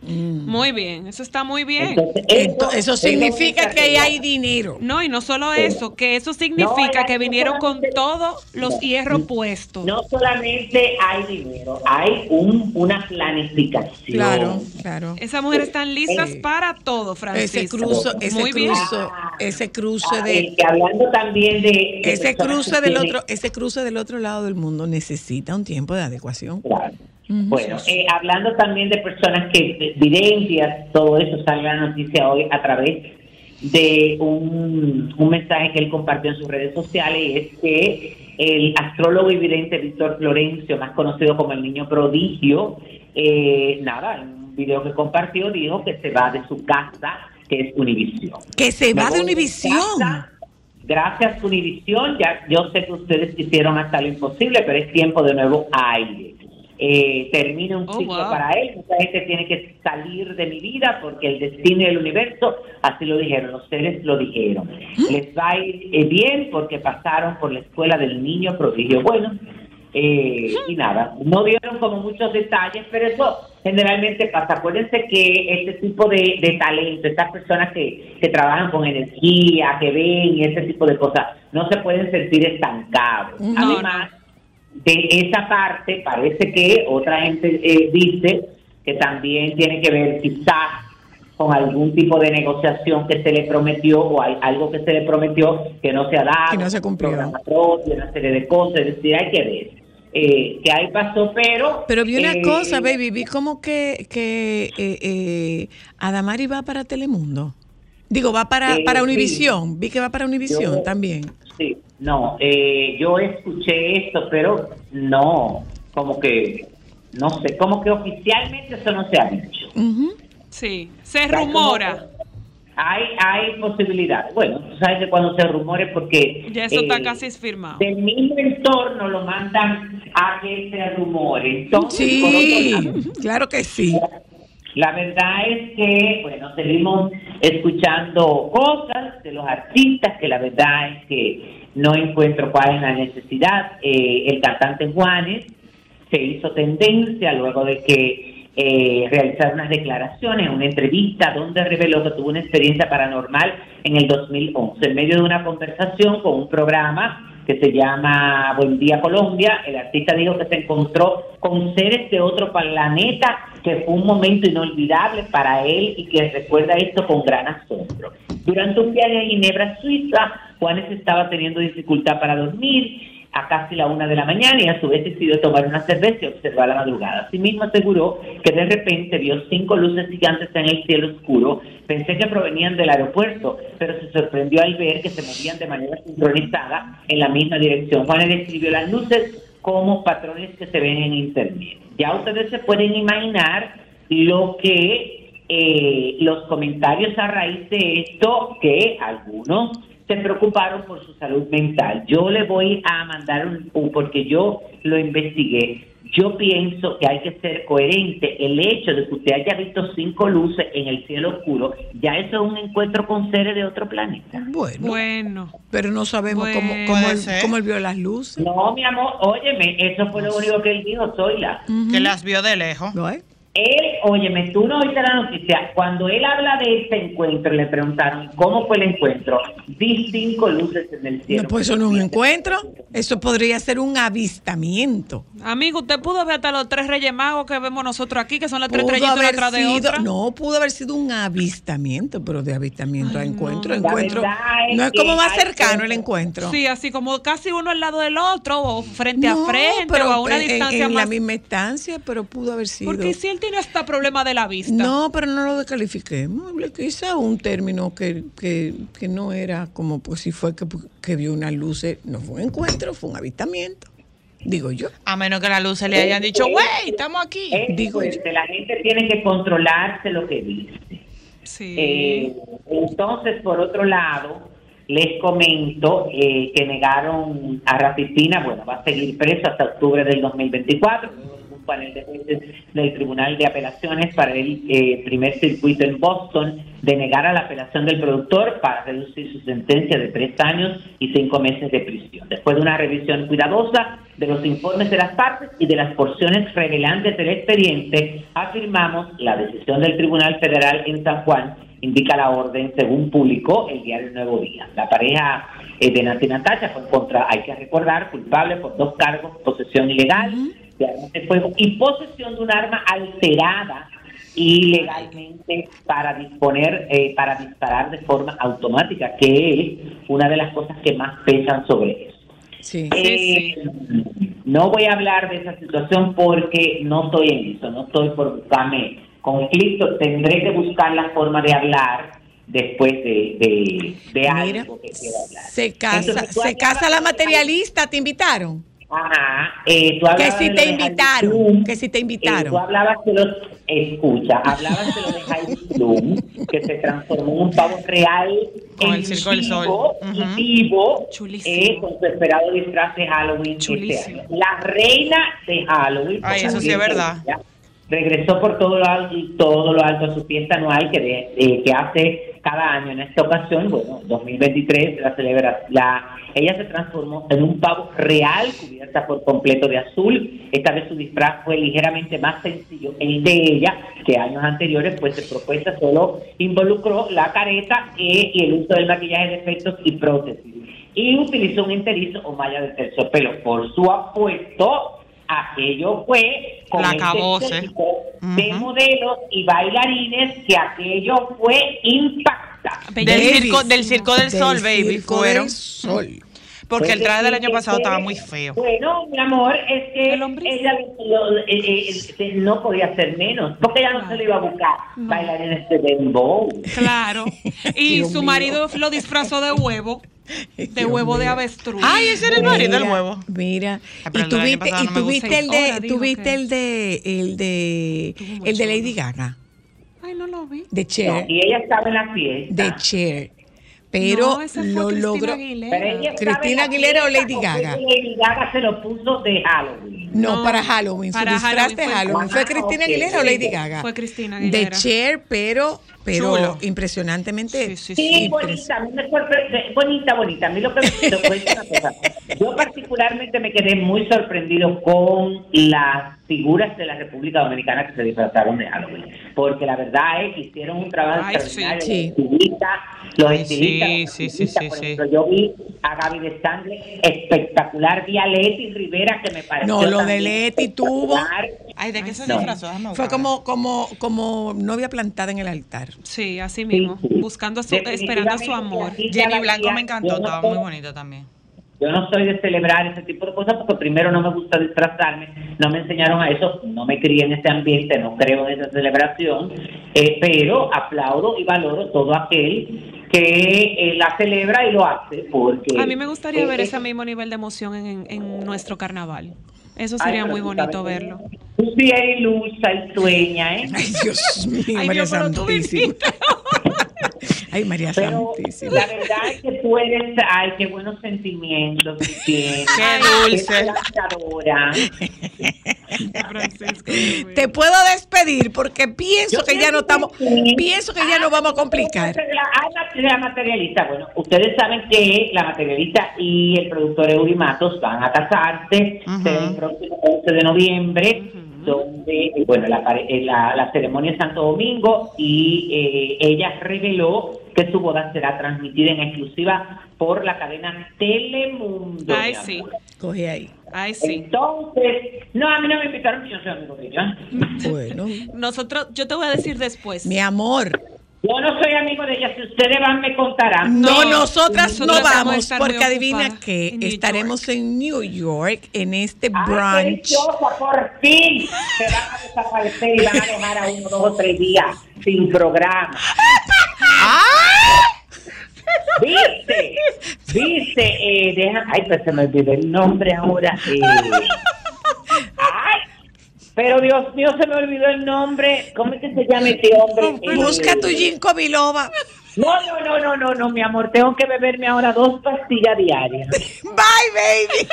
Muy bien, eso está muy bien. Entonces, eso es significa que ahí hay dinero. No, y no solo eso, que eso significa No, que vinieron con todos los No. hierros puestos. No solamente hay dinero, hay un, una planificación. Claro, claro. Esas mujeres están listas para todo, Francisco. Ese cruzo, ese Muy bien. cruzo, ese cruce Ah, de que hablando también de, ese cruce del tienen- otro, ese cruce del otro lado del mundo necesita un tiempo de adecuación. Claro. Bueno, eh, hablando también de personas que videntes, todo eso sale la noticia hoy a través de un, un mensaje que él compartió en sus redes sociales y es que el astrólogo y vidente Víctor Florencio, más conocido como el niño prodigio, eh, nada, en un video que compartió dijo que se va de su casa, que es Univisión. Que se va de Univisión. Gracias, Univisión. Ya, yo sé que ustedes hicieron hasta lo imposible, pero es tiempo de nuevo aire. Eh, termina un Oh, ciclo wow. para él. Mucha gente tiene que salir de mi vida porque el destino y el universo, así lo dijeron, los seres lo dijeron. Les va a ir eh, bien porque pasaron por la escuela del niño prodigio. Bueno, eh, y nada, no dieron como muchos detalles, pero eso generalmente pasa. Acuérdense que este tipo de, de talento, estas personas que, que trabajan con energía, que ven y ese tipo de cosas, no se pueden sentir estancados. No, Además, de esa parte parece que otra gente eh, dice que también tiene que ver quizás con algún tipo de negociación que se le prometió o hay algo que se le prometió que no se ha dado, Que no se cumplió. una serie de cosas, es decir, hay que ver eh, que ahí pasó, pero... Pero vi una eh, cosa, baby, vi como que, que eh, eh, Adamari va para Telemundo. Digo, va para, Eh, para sí. Univisión. Vi que va para Univisión también. Sí, no, eh, yo escuché esto, pero no, como que, no sé, como que oficialmente eso no se ha dicho. Sí, se rumora. Hay, hay posibilidades. Bueno, tú sabes que cuando se rumore porque... Ya eso está eh, casi firmado. Del mismo entorno lo mandan a que se rumore. Entonces, Sí, lado, claro que sí. la verdad es que, bueno, seguimos escuchando cosas de los artistas que la verdad es que no encuentro cuál es la necesidad. Eh, el cantante Juanes se hizo tendencia luego de que eh, realizara unas declaraciones, una entrevista donde reveló que tuvo una experiencia paranormal en el 2011, en medio de una conversación con un programa que se llama Buen Día Colombia. El artista dijo que se encontró con seres de otro planeta, que fue un momento inolvidable para él y que recuerda esto con gran asombro. Durante un viaje a Ginebra, Suiza, Juanes estaba teniendo dificultad para dormir a casi la una de la mañana y a su vez decidió tomar una cerveza y observar la madrugada. Asimismo aseguró que de repente vio cinco luces gigantes en el cielo oscuro. Pensé que provenían del aeropuerto, pero se sorprendió al ver que se movían de manera sincronizada en la misma dirección. Juana describió las luces como patrones que se ven en internet. Ya ustedes se pueden imaginar lo que eh, los comentarios a raíz de esto, que algunos se preocuparon por su salud mental. Yo le voy a mandar un, un- porque yo lo investigué. Yo pienso que hay que ser coherente. El hecho de que usted haya visto cinco luces en el cielo oscuro, ya eso es un encuentro con seres de otro planeta. Bueno, Bueno, pero no sabemos cómo, Bueno. cómo él, cómo él vio las luces. No, mi amor, óyeme, eso fue lo único que él dijo, Zoila. Que las vio de lejos. ¿No es? Él, óyeme, tú no oíste la noticia. Cuando él habla de este encuentro, le preguntaron cómo fue el encuentro. Vi cinco luces en el cielo. No, pues eso no es un encuentro. Eso podría ser un avistamiento. amigo, usted pudo ver hasta los tres reyes magos que vemos nosotros aquí, que son las tres estrellitas de otra. no, pudo haber sido un avistamiento, pero de avistamiento a encuentro, encuentro. es No es como más cercano el encuentro. Sí, así como casi uno al lado del otro, o frente No, a frente, pero o a una en- distancia en, más. la misma estancia, pero pudo haber sido. Porque si él tiene hasta problema de la vista. No, pero no lo descalifiquemos. Le- Quizá un término que, que, que no era como, pues si fue que, que vio una luz, no fue un encuentro, fue un avistamiento. Digo yo. A menos que las luces le hayan dicho, güey, estamos aquí. Es Digo fuerte, la gente tiene que controlarse lo que dice. Sí. Eh, entonces, por otro lado, les comento eh, que negaron a Rapicina, bueno, va a seguir preso hasta octubre del 2024. Panel de jueces del Tribunal de Apelaciones para el eh, primer circuito en Boston denegar la apelación del productor para reducir su sentencia de tres años y cinco meses de prisión. Después de una revisión cuidadosa de los informes de las partes y de las porciones revelantes del expediente, afirmamos la decisión del Tribunal Federal en San Juan indica la orden según publicó el diario Nuevo Día. La pareja eh, de Nancy Natacha fue contra, hay que recordar, culpable por dos cargos, posesión ilegal de armas de fuego y posesión de un arma alterada ilegalmente para disponer, eh, para disparar de forma automática, que es una de las cosas que más pesan sobre eso. Sí. Eh, No voy a hablar de esa situación porque no estoy en eso, no estoy por buscarme conflicto, tendré que buscar la forma de hablar después de, de, de Mira, algo que quiero hablar. se casa, Entonces, se casa la materialista, ¿te invitaron? Ajá, eh, tú Que hablabas si te invitaron, Heidi Klum, que si te eh, invitaron. tú hablabas de los, escucha, hablabas de lo de Heidi Klum, que se transformó en un pavo real Con en el Circo del Sol. y vivo, Chulísimo. eh, con su esperado disfraz de Halloween este Chulísimo. año. La reina de Halloween. Ay, eso sí es verdad. ella Regresó por todo lo alto, todo lo alto a su fiesta anual que, de- eh, que hace cada año. En esta ocasión, bueno, 2023, la celebra, la, ella se transformó en un pavo real cubierta por completo de azul. Esta vez su disfraz fue ligeramente más sencillo. El de ella, que años anteriores, pues su propuesta solo involucró la careta eh, y el uso del maquillaje de efectos y prótesis. Y utilizó un enterizo o malla de terciopelo. Por su apuesto, aquello fue con La ese acabose. séquito de modelos y bailarines que aquello fue impactante. Del circo, del circo del, sol, baby, Circo fueron. del Sol. Porque el Pues traje del año pasado estaba muy feo. Bueno, mi amor, es que El ella lo- eh, eh, eh, no podía ser menos, porque ella no se le iba a buscar bailarines de dembow. Claro. Y Dios su mío. marido lo disfrazó de huevo. De Dios huevo de avestruz. Ay, ese era el marido del Mira, huevo. Mira, pero y tuviste, y tuviste el de, tuviste el de, el de, el de Lady. Gaga, Ay, no lo vi. de No, Cher, y ella estaba en la fiesta. de Cher, pero No, lo logró. Aguilera. ¿Cristina la Aguilera o Lady Gaga? Lady Gaga se lo puso de Halloween. No, No, para Halloween, su para disfraz Halloween de fue- Halloween. ¿Fue Ah, Cristina Aguilera o. Lady Gaga? Fue Cristina De Aguilera. Cher, pero, pero Chulo. impresionantemente. Sí, sí, Sí, sí. bonita, a mí me sorprende, bonita, bonita. A mí lo que me. Yo particularmente me quedé muy sorprendido con las figuras de la República Dominicana que se disfrazaron de Halloween, porque la verdad es que hicieron un trabajo Ay, extraordinario. sí. Los estilistas, los Ay, estilistas, sí, los sí, sí, estilistas, sí, por sí. ejemplo, yo vi a Gaby de Sangre espectacular, vi a Leti Rivera que me pareció No, lo de Leti tuvo-. Ay, ¿de qué se No. disfrazó? Déjame Fue como, como, como novia plantada en el altar. Sí, así mismo. Sí, sí. Buscando su, esperando su amor. Jenny Blanco me encantó, no estaba muy bonita también. Yo no soy de celebrar ese tipo de cosas porque primero no me gusta disfrazarme, no me enseñaron a eso, no me crié en ese ambiente, no creo en esa celebración, eh, pero aplaudo y valoro todo aquel que eh, la celebra y lo hace porque... A mí me gustaría eh, ver ese mismo nivel de emoción en, nuestro carnaval. Eso sería muy bonito verlo. Sí eres ilusa y sueña, ¿eh? Ay, Dios mío, Ay, María Dios, Santísima. Ay, María Pero Santísima. la verdad es que tú eres, ay, qué buenos sentimientos tú tienes. Qué dulce. Francisco. Te puedo despedir porque pienso Yo que ya no estamos, que sí. pienso que ya nos vamos a complicar. La, la- la materialista, bueno, ustedes saben que la materialista y el productor Eury Matos van a casarse Ujú. será el próximo 11 de noviembre, donde, eh, bueno, la, eh, la, la ceremonia es Santo Domingo y eh, ella reveló que su boda será transmitida en exclusiva por la cadena Telemundo. Ay, sí. Coge ahí. Ay, sí. Entonces, no, a mí no me invitaron, yo soy amigo de ella. Bueno, Nosotros, yo te voy a decir después. mi amor. Yo no soy amigo de ella, si ustedes van me contarán. No, No, nosotras nosotras no vamos porque adivina que en estaremos en New York en este Ay, qué brunch. deliciosa, por fin se van a desaparecer y van a dejar a uno, dos o tres días sin programa. ¿Viste? ¿Viste? Eh, deja, ay, pues se me olvidó el nombre ahora. eh. Pero Dios mío, se me olvidó el nombre. ¿Cómo es que se llama este hombre? Eh, Busca tu ginkgo biloba. No, no, no, no, no, no, mi amor. Tengo que beberme ahora dos pastillas diarias. Bye, baby.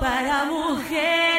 Para mujeres.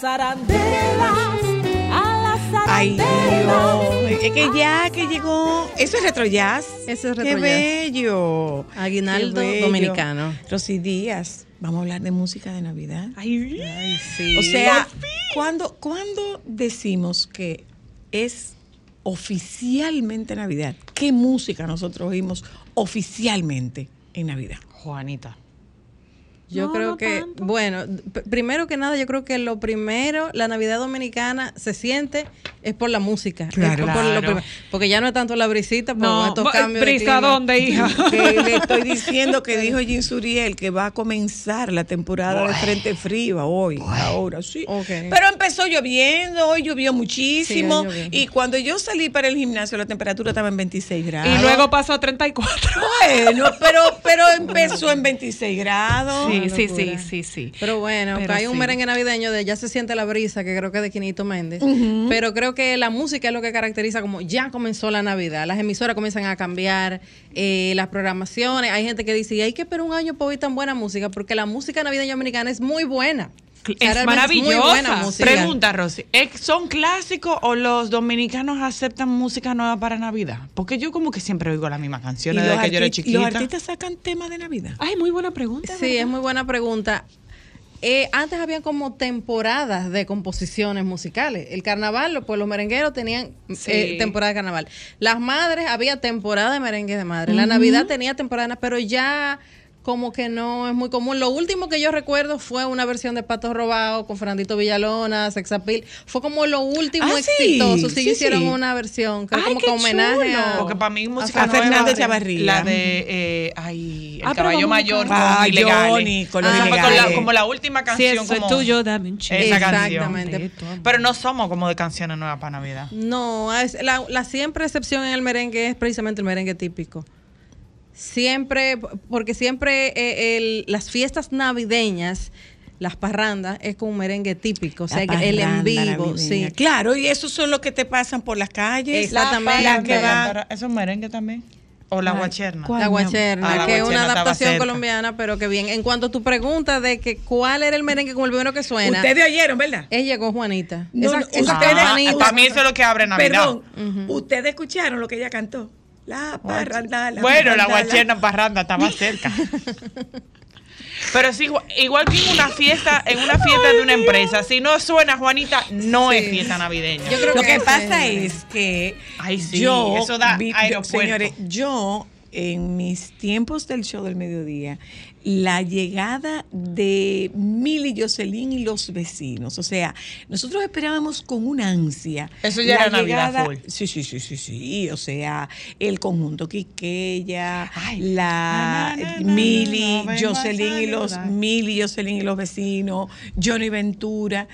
Las arandelas, a las Ay, arandelas. Dios. Es que ya que llegó. Eso es retro jazz. Eso es Qué retro jazz. bello. Aguinaldo Qué bello. dominicano. Rosy Díaz. Vamos a hablar de música de Navidad. Ay, O sea, ¿cuándo, ¿cuándo decimos que es oficialmente Navidad? ¿Qué música nosotros oímos oficialmente en Navidad? Juanita. Yo No, creo no que, tanto. bueno, primero que nada, yo creo que lo primero, la Navidad dominicana se siente es por la música. Claro. Por porque ya no es tanto la brisita, por No, estos cambios brisa. ¿dónde, hija? Que le estoy diciendo que dijo Jim Suriel que va a comenzar la temporada de Frente Frío hoy, ahora sí. Pero empezó lloviendo, hoy llovió muchísimo. Sí, hoy llovió. y cuando yo salí para el gimnasio, la temperatura estaba en 26 grados. y luego pasó a 34. Bueno, pero, pero empezó en 26 grados. Sí, Sí, sí, sí, sí. Pero bueno, Pero hay un merengue navideño de Ya se siente la brisa, que creo que es de Quinito Méndez. Pero creo que la música es lo que caracteriza como ya comenzó la Navidad. Las emisoras comienzan a cambiar, eh, las programaciones. Hay gente que dice, y hay que esperar un año para oír tan buena música, porque la música navideña dominicana es muy buena. Es realmente muy buena maravillosa. música. Pregunta, Rosy, ¿eh, ¿son clásicos o los dominicanos aceptan música nueva para Navidad? Porque yo como que siempre oigo las mismas canciones los, desde que yo era chiquita. los artistas sacan temas de Navidad. Ay, muy buena pregunta. Sí, es muy buena pregunta. Eh, antes habían como temporadas de composiciones musicales. El carnaval, pues los merengueros tenían Sí. eh, temporada de carnaval. Las madres, había temporada de merengue de madre. La Navidad tenía temporada, pero ya como que no es muy común. Lo último que yo recuerdo fue una versión de Pato Robado con Fernandito Villalona, Sexapil. Fue como lo último Ah, exitoso. Sí, sí, hicieron sí. una versión, creo Ay, como que homenaje chulo. a... Porque para mí música a nueva, Fernández Chavarría. La de, eh, ay, el Ah, caballo mayor con. Ah, ilegales. Johnny, con los Esa fue ilegales. la- como la última Si canción. eso es como tuyo, dame un chin. Esa Exactamente. canción. Pero no somos como de canciones nuevas para Navidad. No, es- la, la siempre excepción en el merengue es precisamente el merengue típico. Siempre, porque siempre eh, el- las fiestas navideñas las parrandas, es con un merengue típico, o sea, que el en vivo, sí. Claro, y esos son los que te pasan por las calles. Exactamente. La que va- Para- ¿Eso es merengue también? ¿O la Ay, guacherna? ¿cuál? La guacherna, Ah, la que es una adaptación colombiana, pero que bien. En cuanto a tu pregunta de que cuál era el merengue como el primero que suena, Ustedes oyeron, ¿verdad? ella llegó Juanita. No, Esa- no, esa ustedes- Juanita- para mí eso es lo que abre Navidad. Perdón, ustedes escucharon lo que ella cantó. La parranda, la bueno, la parranda, guacherna parranda estaba cerca. Pero sí, igual- que en una fiesta, en una fiesta de una empresa, si no suena Juanita, no es fiesta navideña. Yo creo Lo que pasa es- es que Ay, sí, yo, eso da vi- yo- aeropuerto. señores, yo en mis tiempos del show del mediodía, la llegada de Mili Jocelyn y los vecinos, o sea, nosotros esperábamos con una ansia. Eso ya la era Navidad llegada- full. Sí, sí, sí, sí, sí, o sea, el conjunto Quiqueya, Ay. la Na, na, na, na, Mili, no vengo a Jocelyn y los. Mili, Jocelyn y los vecinos, Johnny Ventura,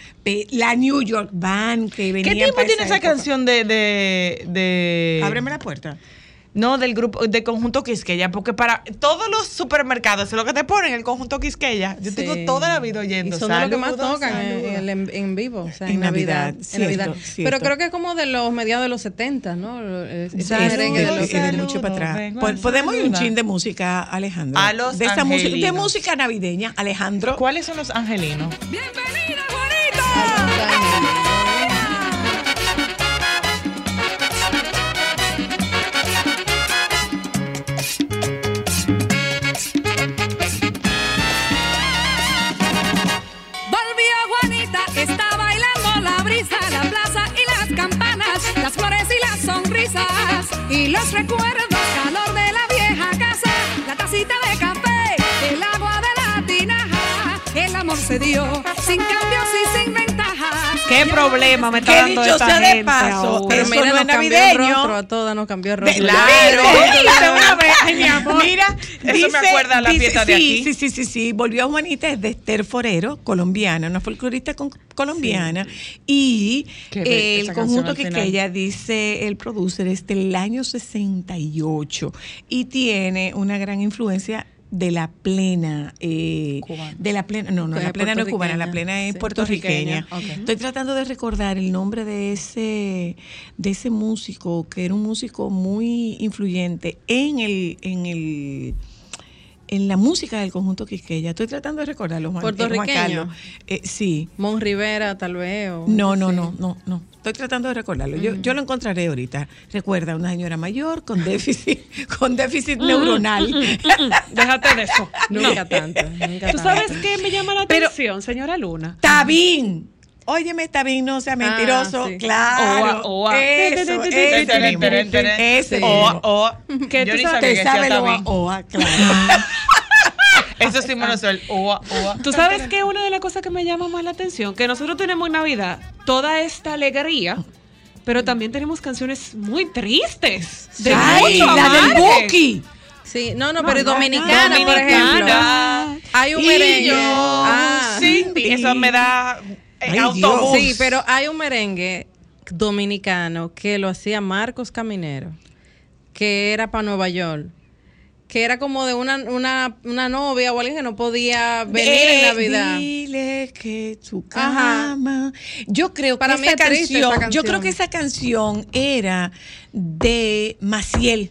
la New York Band que venía ¿Qué tiempo tiene esa canción de, de, de- Ábreme la puerta. No, del grupo, de conjunto Quisqueya, porque para todos los supermercados, lo que te ponen el conjunto Quisqueya, yo tengo toda la vida oyendo. Y son de los que más Saludos, tocan en, saludos. en- vivo, o sea, en, En Navidad. Navidad, en cierto, Navidad. Pero creo que es como de los mediados de los 70, ¿no? Merengue de de, los de- de mucho para atrás. vengo Podemos ir un chin de música, Alejandro. A los de esta música, de música navideña, Alejandro. ¿Cuáles son los angelinos? Bienvenida, y los recuerdos, calor de la vieja casa, la tacita de café, el agua de la tinaja, el amor se dio sin cambios y sin. ¿Qué problema me está Que dando dicho esta sea de paso, ahora? Pero Eso mira, no nos es cambió el navideño. rostro, a todas nos cambió el rostro. Claro, ay, mi amor. Mira, Eso me acuerda a la fiesta de sí, aquí. Sí, sí, sí, sí. Volvió Juanita es de Esther Forero, colombiana, una folclorista con- colombiana. Y Qué el conjunto que final. ella dice el producer es del año 68 y tiene una gran influencia de la plena eh, de la plena no no la plena no es cubana la plena es Sí, puertorriqueña, puertorriqueña, ok. estoy tratando de recordar el nombre de ese de ese músico que era un músico muy influyente en el en el en la música del conjunto Quisqueya. Estoy tratando de recordarlo, Juan, Juan ¿Puertorriqueño? Carlos. Eh, sí. Mon Rivera, tal vez. o- No, no, no, no, no. Estoy tratando de recordarlo. Yo, yo lo encontraré ahorita. Recuerda, una señora mayor con déficit, con déficit neuronal. Déjate de eso. Nunca tanto. Nunca ¿Tú tanto. sabes qué me llama la Pero- atención, señora Luna? Tabín. Óyeme, Tabín, no sea mentiroso. sí. Claro. Oa, oa. Eso, ese te, te, mismo. te, te, te. Ese Sí. O, mismo. o, ¿Qué yo tú sabes? Te sabe lo Tabín. oa, claro. Eso sí me el oa, oa. Tú sabes que una de las cosas que me llama más la atención, que nosotros tenemos en Navidad toda esta alegría, pero también tenemos canciones muy tristes. De Ay, mucho la del. Buki. Sí, no, no, pero dominicana, por Dominicana. ejemplo. Hay un merengue. yo, Ah, Cindy, eso me da eh, Ay, autobús. Sí, pero hay un merengue dominicano que lo hacía Marcos Caminero, que era para Nueva York, que era como de una, una, una novia o alguien que no podía venir en Navidad. Dile que tu Ajá. cama. Yo creo Para que mí es canción, yo creo que esa canción era de Maciel,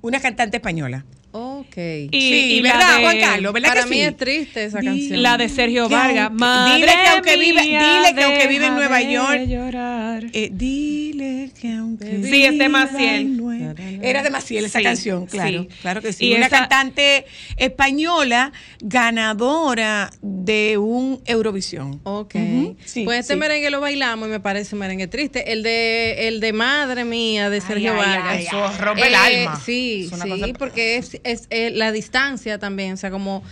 una cantante española. Ok. Y, sí, y ¿verdad, de- Juan Carlos? ¿Verdad Para que mí sí? es triste esa canción. La de Sergio Vargas. Madre dile que aunque vive- dile que aunque vive en Nueva York-. Eh, dile que aunque Sí, es de Maciel. Era de Maciel esa Sí, canción, claro, sí. claro que sí. Y una esa- cantante española ganadora de un Eurovisión. Ok. Sí, pues este sí. merengue lo bailamos y me parece merengue triste. El de, el de Madre Mía, de Sergio ay, Vargas. ay, eso rompe el Eh, alma. Sí, sí, cosa- porque es, es, eh, la distancia también, o sea, como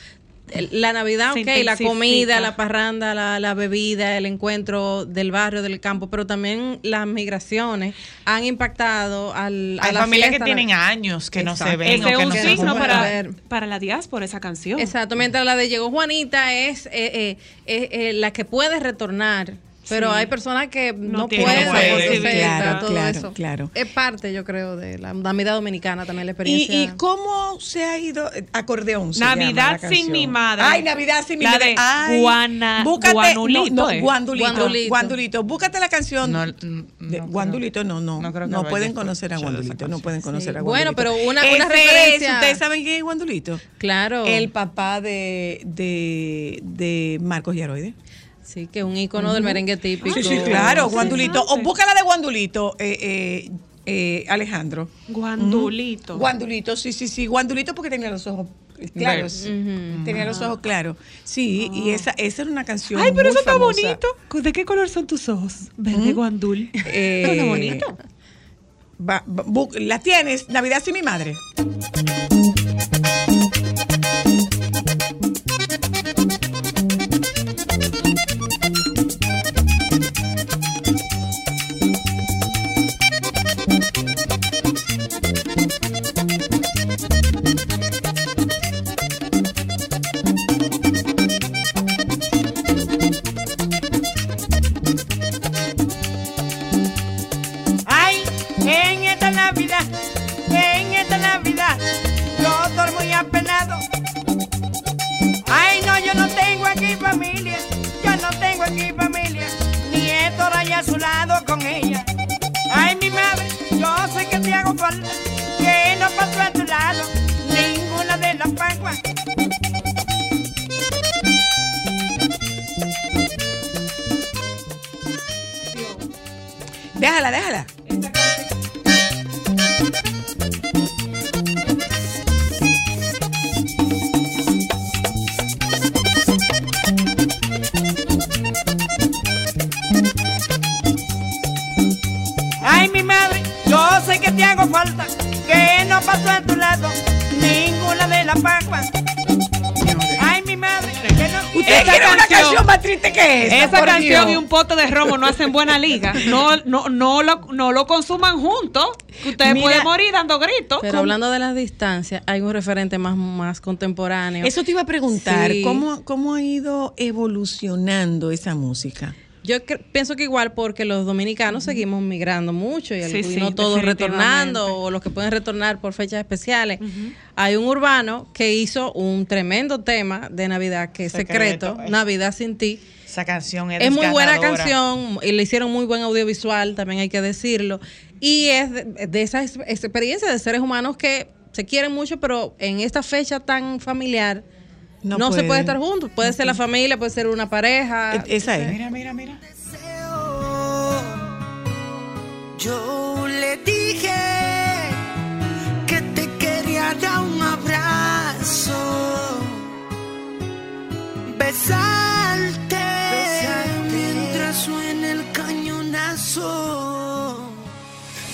el- la Navidad, Se ok, la comida, la parranda, la, la bebida, el encuentro del barrio, del campo, pero también las migraciones han impactado al, a Hay la familias que tienen años que no se ven Ese o es que un no se signo para, ver. para la diáspora, esa canción. Exacto, mientras la de Llegó Juanita es eh, eh, eh, eh, la que puede retornar Pero Sí. hay personas que no, No pueden, Claro, todo claro, eso. claro. Es parte, yo creo, de la Navidad Dominicana también la ¿Y, experiencia. y cómo se ha ido? eh, Acordeón. se Navidad llama sin mi madre. Ay, Navidad sin mi La madre. de Ay, Guana- búscate, Guanulito, No, no, ¿eh? Guandulito. Guandulito. Guandulito. Búscate la canción. No, de no Guandulito, no, no. no creo que pueden conocer a Guandulito. No pueden conocer Sí. a Bueno, Guandulito. pero una- una referencia- es, ¿Ustedes saben quién es Guandulito? Claro. El papá de, de, de Marcos Yaroide. Sí, que es un icono del merengue típico. Sí, sí, claro, Guandulito. O búscala de Guandulito, eh, eh, eh, Alejandro. Guandulito. Guandulito, sí, sí, sí. Guandulito porque tenía los ojos claros. Tenía los ojos claros. Sí, y esa, esa era una canción. Ay, pero muy eso está famosa. bonito. ¿De qué color son tus ojos? Verde guandul. Eh, Pero está bonito. va- va- bu- ¿La tienes? Navidad sin mi madre. Pote de romo no hacen buena liga. No, no, no, lo, no lo consuman juntos. Que ustedes Mira, pueden morir dando gritos. Pero hablando de las distancias, hay un referente más, más contemporáneo. Eso te iba a preguntar, Sí. ¿cómo, ¿cómo ha ido evolucionando esa música? Yo pienso que igual porque los dominicanos seguimos migrando mucho y, Sí, no todos retornando o los que pueden retornar por fechas especiales. Hay un urbano que hizo un tremendo tema de Navidad que es secreto, Secreto, es- Navidad sin ti. Esa canción es Es muy buena canción y le hicieron muy buen audiovisual, también hay que decirlo. Y es de, de esa ex- experiencia de seres humanos que se quieren mucho, pero en esta fecha tan familiar No no, se puede estar juntos. Puede ser la familia, puede ser una pareja. Esa es. Mira, mira, mira. Yo le dije que te quería dar un abrazo, besarte, mientras suena el cañonazo.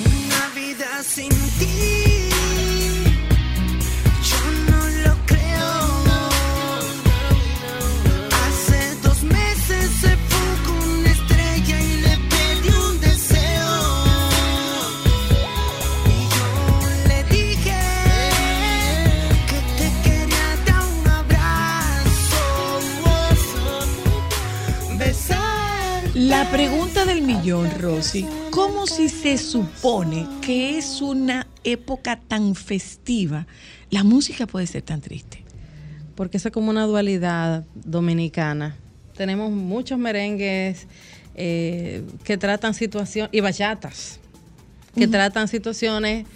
Una vida sin ti, millón, Rosy, ¿cómo si se supone que es una época tan festiva, la música puede ser tan triste? porque esa es como una dualidad dominicana. Tenemos muchos merengues eh, que tratan situaciones, y bachatas, que tratan situaciones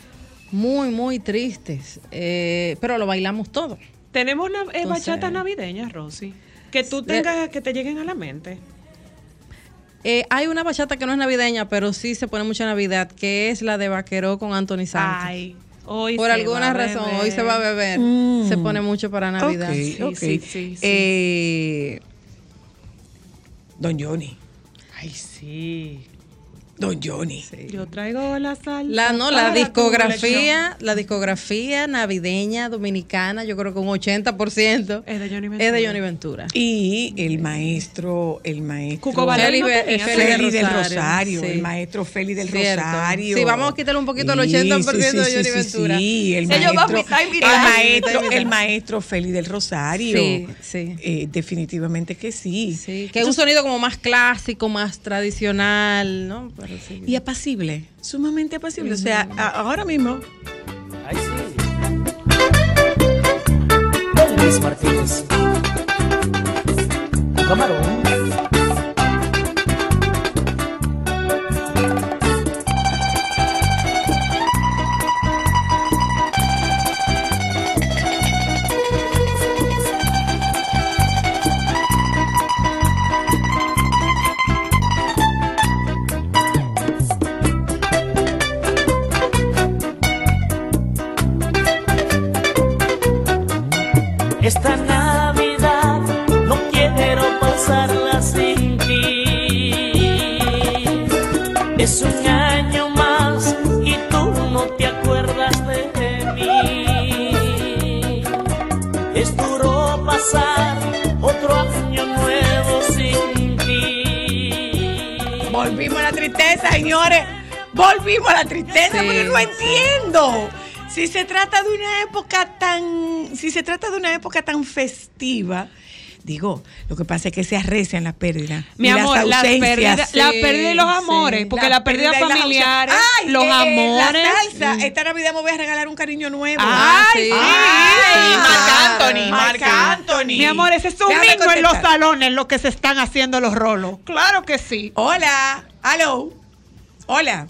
muy, muy tristes, eh, pero lo bailamos todo. Tenemos eh, Entonces- bachata navideña, Rosy. Que tú De- tengas, que te lleguen a la mente. Eh, hay una bachata que no es navideña, pero sí se pone mucho Navidad, que es la de Vaqueró con Anthony Santos. Ay, hoy Por se alguna va a razón, beber. hoy se va a beber. Mm. Se pone mucho para Navidad. Ok, Sí, ok. sí, sí, sí. Eh, Don Johnny. Ay, sí. Don Johnny. Yo traigo la sal. La no, la discografía, la discografía navideña dominicana, yo creo que un 80% Es de Johnny es Ventura. de Johnny Ventura. Y el maestro, el maestro Cuco no Feli- del Rosario, Rosario, sí. el maestro Feli del Cierto. Rosario. Sí, vamos a quitarle un poquito el 80% de Johnny Ventura. Sí, el Sí, maestro, el maestro, el maestro Feli del Rosario. Sí, sí. Eh, definitivamente que sí. Sí, que es un sonido como más clásico, más tradicional, ¿no? Pero sí. Y apacible, sumamente apacible. O sea, a- ahora mismo Ay, sí. Luis Martínez. Camarón. Es un año más y tú no te acuerdas de mí. Es duro pasar otro año nuevo sin ti. volvimos a la tristeza, señores. Volvimos a la tristeza Sí, porque no entiendo. Si se trata de una época tan, si se trata de una época tan festiva, digo, lo que pasa es que se arrecian las pérdidas. Mi y amor, las pérdidas, la Sí, pérdida y los sí. amores, porque la, pérdida las familiares, ausencias. Ay, los eh, eh, amores. La salsa, esta Navidad me voy a regalar un cariño nuevo. Ay, sí. sí. Ay, Marc claro. Anthony, Marc Marc Anthony. Mi amor, ese es un Déjame en los salones lo que se están haciendo los rolos. Claro que sí. Hola, aló. Hola.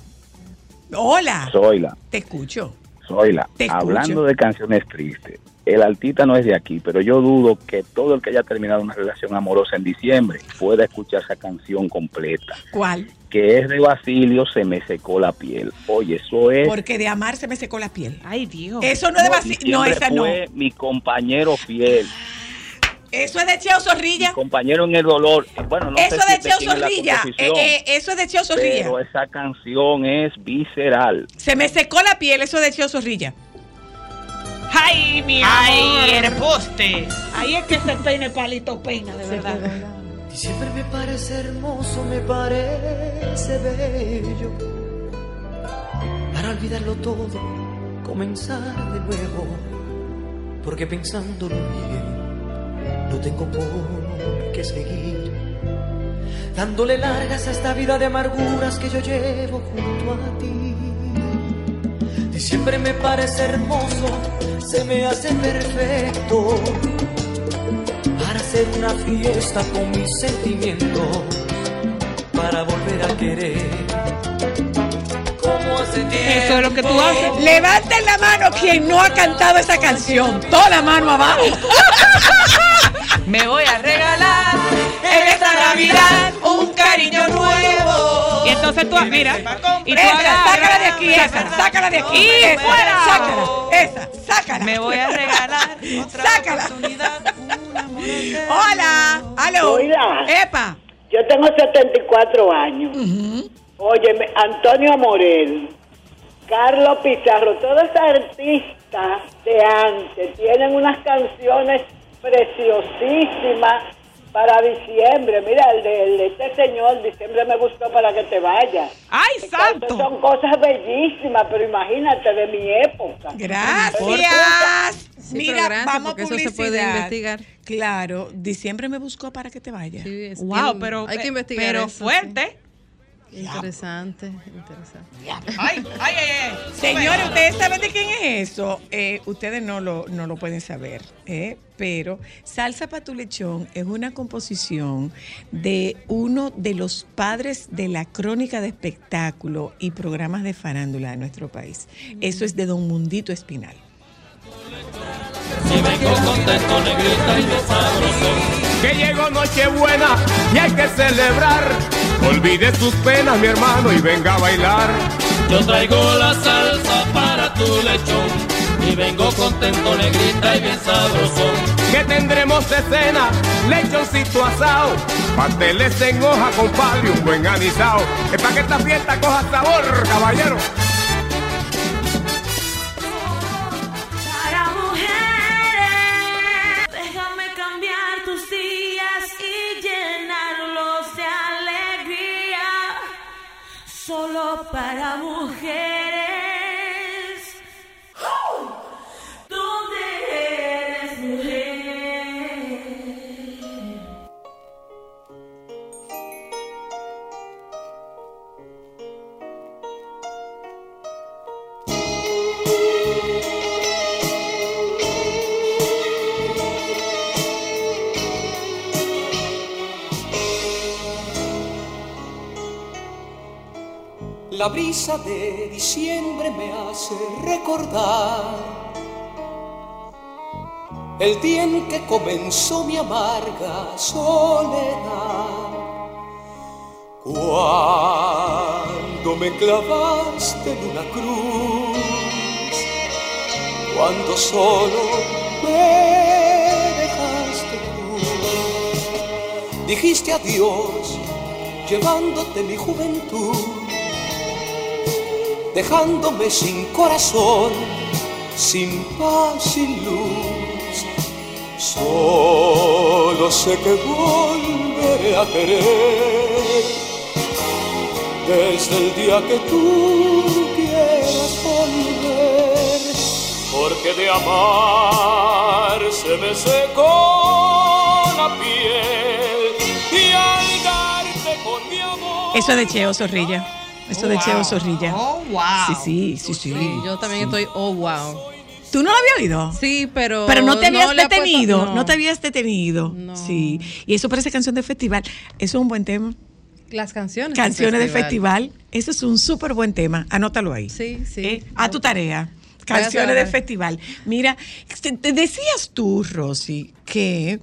Hola. Zoila, Te escucho. Zoila, Te escucho. hablando de canciones tristes, el artista no es de aquí, pero yo dudo que todo el que haya terminado una relación amorosa en diciembre pueda escuchar esa canción completa, ¿Cuál? que es de Basilio, se me secó la piel. Oye, eso es... Porque de amar se me secó la piel. Ay, Dios. Eso no es de Basilio. No, esa no. fue mi compañero fiel, Eso es de Cheo mi Zorrilla. compañero en el dolor. Bueno, no eso sé si de Cheo es Zorrilla. Eh, eh, eso es de Cheo Zorrilla. pero esa canción es visceral. Se me secó la piel, eso es de Cheo Zorrilla. Ay, mi Ay, el poste. Ahí es que se peina el palito peina, de verdad. Diciembre me parece hermoso, me parece bello. Para olvidarlo todo, comenzar de nuevo. Porque pensándolo bien, no tengo por qué seguir. Dándole largas a esta vida de amarguras que yo llevo junto a ti. Diciembre me parece hermoso, se me hace perfecto para hacer una fiesta con mis sentimientos, para volver a querer. Como hace. Eso es lo que tú haces. Levanten la mano quien no ha cantado esa canción. Toda la mano abajo. Me voy a regalar en esta Navidad un cariño nuevo. Y entonces tú, mira, y tú Esa, sácala de aquí, esa, sácala de aquí. Y esa, fuera. Sácala, esa, sácala. Me voy a regalar otra Sácala. oportunidad. un amor eterno. Hola, aló. Hola. Epa. Yo tengo 74 años. Óyeme, Antonio Morel, Carlos Pizarro, todos esos artistas de antes tienen unas canciones preciosísimas para diciembre. Mira, el de, el de este señor, diciembre me gustó para que te vayas. ¡Ay, Entonces, santo! Son cosas bellísimas, pero imagínate de mi época. Gracias. Sí, Mira, pero gracias, vamos a porque eso se puede publicidad. investigar. Claro, diciembre me buscó para que te vayas. Sí, Wow, pero, hay que investigar pero eso, fuerte. sí. Interesante, interesante. Ay, ay, ay, ay. Señores, ¿ustedes saben de quién es eso? Eh, ustedes no lo, no lo pueden saber, ¿eh? pero Salsa para tu lechón es una composición de uno de los padres de la crónica de espectáculo y programas de farándula de nuestro país. Eso es de Don Mundito Espinal. Y vengo contento, negrita y de sabroso. que llegó Nochebuena y hay que celebrar. Olvide sus penas, mi hermano, y venga a bailar. Yo traigo la salsa para tu lechón. Y vengo contento, negrita y bien sabroso. que tendremos de cena, lechoncito asado, pasteles en hoja con palo y un buen anisado. Es para que esta fiesta coja sabor, caballero. Para mujeres. La brisa de diciembre me hace recordar el día en que comenzó mi amarga soledad. Cuando me clavaste en una cruz, cuando solo me dejaste tú, dijiste adiós llevándote mi juventud dejándome sin corazón, sin paz, sin luz. Solo sé que volveré a querer desde el día que tú quieras volver, porque de amar se me secó la piel y al darte con mi amor. Eso es de Cheo Zorrilla. Eso de Oh, Cheo wow. Zorrilla. Oh, wow. Sí, sí, sí, sí. Sí, yo también estoy, oh, wow. ¿Tú no lo habías oído? Sí, pero. Pero no te habías puesto- detenido, no. no. te habías detenido. Sí. Y eso parece canción de festival. Eso es un buen tema. Las canciones. Canciones de festival. Eso es un súper buen tema. Anótalo ahí. Sí, sí. Eh, a tu tarea. Canciones de festival. Mira, te decías tú, Rosy, que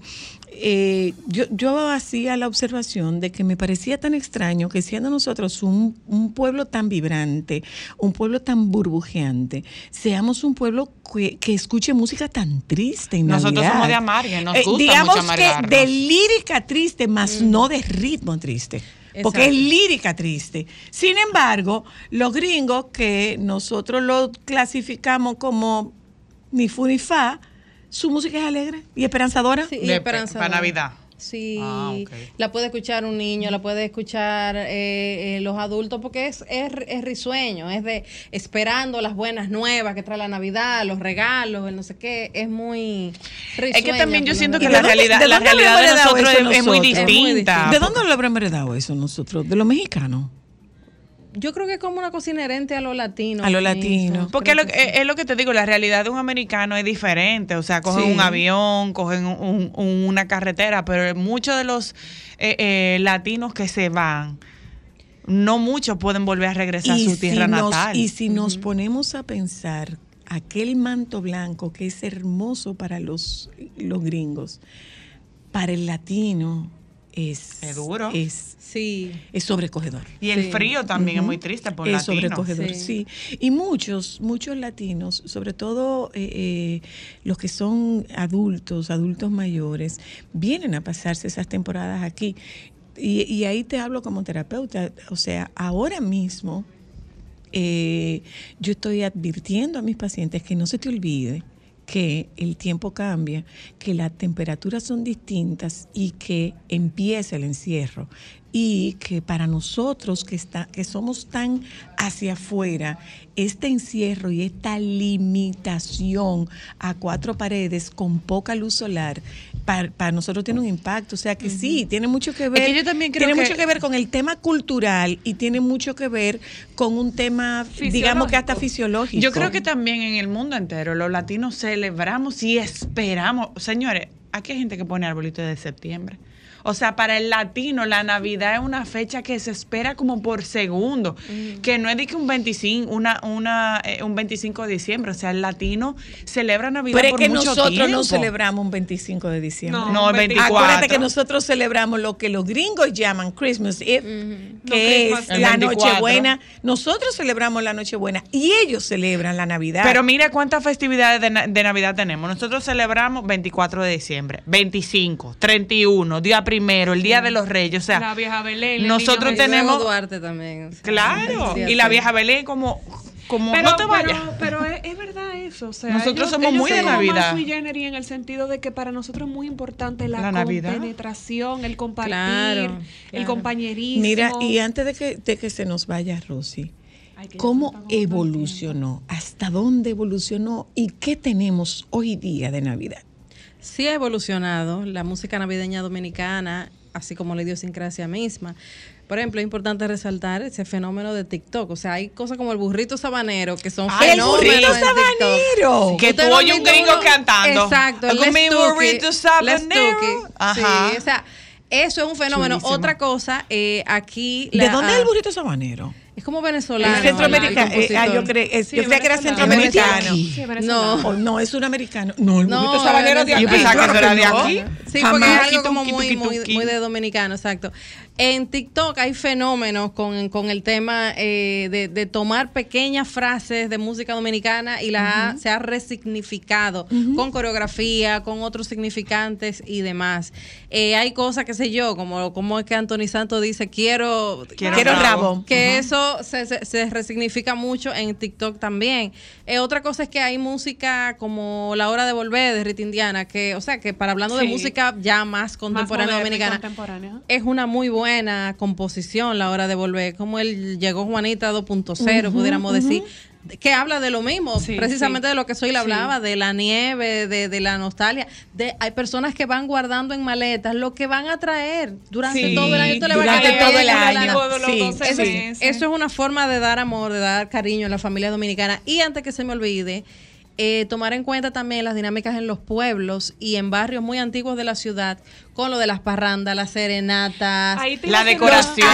eh, yo, yo hacía la observación de que me parecía tan extraño que siendo nosotros un, un pueblo tan vibrante, un pueblo tan burbujeante, seamos un pueblo que, que escuche música tan triste. En Nosotros Navidad. somos de amargue, nos gusta digamos mucho que de lírica triste, más no de ritmo triste. Porque es lírica triste. Sin embargo, los gringos que nosotros lo clasificamos como ni fu ni fa, su música es alegre y esperanzadora. Sí, y esperanzadora. Para Navidad. Sí, Ah, la puede escuchar un niño, la puede escuchar eh, eh, los adultos, porque es, es, es risueño, es de esperando las buenas nuevas que trae la Navidad, los regalos, el no sé qué, es muy Es que también yo siento que ¿Y la realidad, de la realidad nosotros es, es muy distinta. ¿De dónde lo habremos heredado eso nosotros? ¿De los mexicanos? Yo creo que es como una cosa inherente a lo latino. A lo latino. Porque lo, que- es, es lo que te digo, la realidad de un americano es diferente. O sea, cogen Sí. un avión, cogen un- un- una carretera, pero muchos de los eh, eh, latinos que se van, no muchos pueden volver a regresar a su si tierra nos- natal. Y si nos ponemos a pensar, aquel manto blanco que es hermoso para los, los gringos, para el latino es, Es duro. Es, sí. es sobrecogedor. Y el frío también es muy triste por Es latino. sobrecogedor, Sí. sí. Y muchos, muchos latinos, sobre todo eh, eh, los que son adultos, adultos mayores, vienen a pasarse esas temporadas aquí. Y, y ahí te hablo como terapeuta. O sea, ahora mismo eh, yo estoy advirtiendo a mis pacientes que no se te olvide que el tiempo cambia, que las temperaturas son distintas y que empieza el encierro y que para nosotros que está que somos tan hacia afuera, este encierro y esta limitación a cuatro paredes con poca luz solar para, para nosotros tiene un impacto, o sea que sí, tiene mucho que ver que yo también creo tiene que- mucho que ver con el tema cultural y tiene mucho que ver con un tema digamos que hasta fisiológico. Yo creo que también en el mundo entero los latinos celebramos y esperamos. Señores, aquí hay gente que pone arbolitos de septiembre. O sea, para el latino la Navidad es una fecha que se espera como por segundo, que no es de que un 25, una, una, eh, un 25 de diciembre, o sea, el latino celebra Navidad Pero es por que mucho nosotros no celebramos un 25 de diciembre. No, No, el 24. Acuérdate que nosotros celebramos lo que los gringos llaman Christmas Eve, que es la El 24. Nochebuena. Nosotros celebramos la Nochebuena y ellos celebran la Navidad. Pero mira cuántas festividades de, na- de Navidad tenemos. Nosotros celebramos 24 de diciembre, 25, 31, día primero, el día de los Reyes. O sea, La vieja Belén. el nosotros niño tenemos. Duarte también. o sea, Claro. Y la vieja Belén, como. como Pero, no te vayas. pero, pero es, es verdad eso. O sea, Nosotros ellos- somos ellos muy de Navidad. Más generis en el sentido de que para nosotros es muy importante la, La Navidad. compenetración, el compartir, Claro, el compañerismo. Mira, y antes de que, de que se nos vaya Rosy, ¿cómo evolucionó? ¿Hasta dónde evolucionó? ¿Y qué tenemos hoy día de Navidad? Sí ha evolucionado la música navideña dominicana, así como la idiosincrasia misma. Por ejemplo, es importante resaltar ese fenómeno de TikTok. O sea, hay cosas como el burrito sabanero que son ¡Ay, el fenómenos burrito en TikTok. sabanero! Que tú oyes un gringo uno- cantando. Exacto, el mi burrito sabanero. Ajá. Sí, o sea, eso es un fenómeno. Chulísimo. Otra cosa, eh, aquí... ¿De dónde es el burrito sabanero? Como venezolano. Es centroamericano. Eh, ah, yo creí es- Sí, yo creía que era centroamericano. Sí. No, no, es suramericano. No, el No, sabanero de aquí. yo pensaba que era de aquí. Sí, Jamás. porque es algo como muy, muy, muy de dominicano, exacto. En TikTok hay fenómenos con, con el tema eh, de, de tomar pequeñas frases de música dominicana y la ha- se ha resignificado con coreografía, con otros significantes y demás. Eh, hay cosas, qué sé yo, como, como es que Anthony Santos dice, quiero, Quiero rabo. Que eso se, se- se resignifica mucho en TikTok también. Eh, otra cosa es que hay música como La Hora de Volver de Rita Indiana, que, o sea, que para hablando de música ya más contemporánea moderna dominicana, contemporánea. es una muy buena composición La Hora de Volver, como él llegó Juanita 2.0, Ujú, pudiéramos decir. que habla de lo mismo, Sí, precisamente sí. de lo que Soy le Sí. hablaba, de la nieve, de, de la nostalgia. De, hay personas que van guardando en maletas lo que van a traer durante todo el año. Esto le va a durante caer todo el en la año. lana. de los Sí, 12 eso, es, eso es una forma de dar amor, de dar cariño a la familia dominicana. Y antes que se me olvide, eh, tomar en cuenta también las dinámicas en los pueblos y en barrios muy antiguos de la ciudad, con lo de las parrandas, las serenatas, La decoración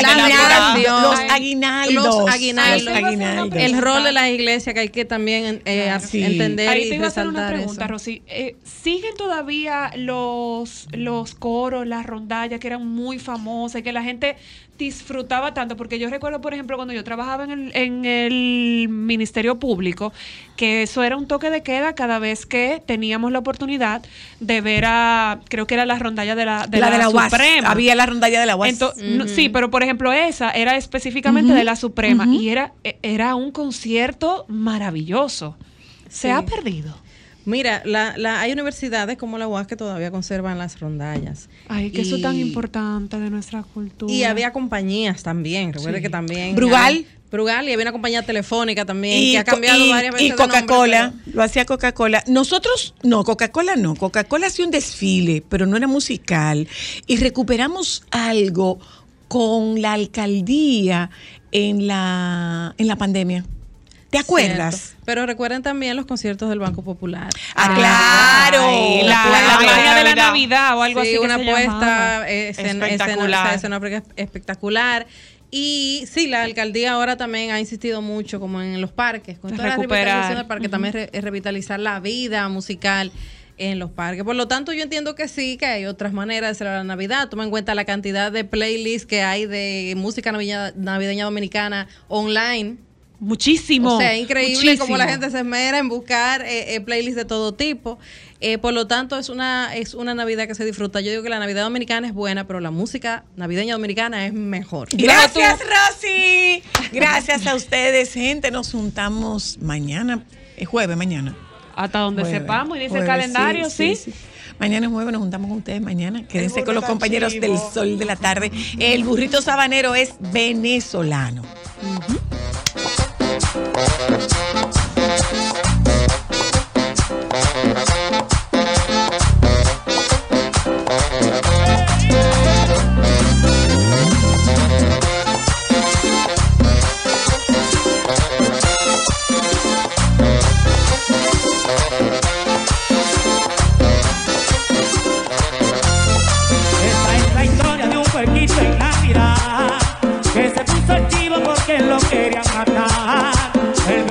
Los aguinaldos. los aguinaldos, Los aguinaldos. el rol de la iglesia que hay que también eh, Sí. entender Ahí y te iba a hacer una resaltar pregunta, eso. Rosy. Eh, ¿Siguen todavía los, los coros, las rondallas que eran muy famosas y que la gente disfrutaba tanto? Porque yo recuerdo, por ejemplo, cuando yo trabajaba en el, en el Ministerio Público, que eso era un toque de queda cada vez que teníamos la oportunidad de ver a, creo que era la rondalla de la, de la la, de la UAS. Suprema. Había la rondalla de la UAS. No, sí, pero por ejemplo esa era específicamente de la Suprema y era, e- era un concierto maravilloso. Se Sí. ha perdido. Mira, la, la- hay universidades como la UAS que todavía conservan las rondallas. Ay, que eso es tan Y- importante de nuestra cultura. Y había compañías también, recuerde Sí. que también. Brugal. Brugal y había una compañía telefónica también y, que ha cambiado y- varias veces. y Coca-Cola, pero- lo hacía Coca-Cola. Nosotros, no, Coca-Cola no. Coca-Cola hacía un desfile, pero no era musical. Y recuperamos algo con la alcaldía en la, en la pandemia. ¿Te acuerdas? Cierto. Pero recuerden también los conciertos del Banco Popular. Ah, claro. Ay, la, La de la Navidad o algo Sí, así. una apuesta llamaba. eh, espectacular. Y sí, la alcaldía ahora también ha insistido mucho como en los parques, con toda la Recuperar. revitalización del parque, también re- revitalizar la vida musical en los parques. Por lo tanto, yo entiendo que sí, que hay otras maneras de celebrar la Navidad. Toma en cuenta la cantidad de playlists que hay de música navideña, navideña dominicana online. Muchísimo. O sea, increíble como la muchísimo. gente se esmera en buscar eh, eh, playlists de todo tipo. Eh, por lo tanto, es una, es una Navidad que se disfruta. Yo digo que la Navidad dominicana es buena, pero la música navideña dominicana es mejor. Gracias, Rosy. Gracias a ustedes, gente. Nos juntamos mañana, es jueves, mañana. Hasta donde Jueves, sepamos, y dice el calendario, ¿sí? Mañana es jueves, nos juntamos con ustedes mañana. Quédense con los compañeros chivo. del sol de la tarde. El burrito sabanero es venezolano. Es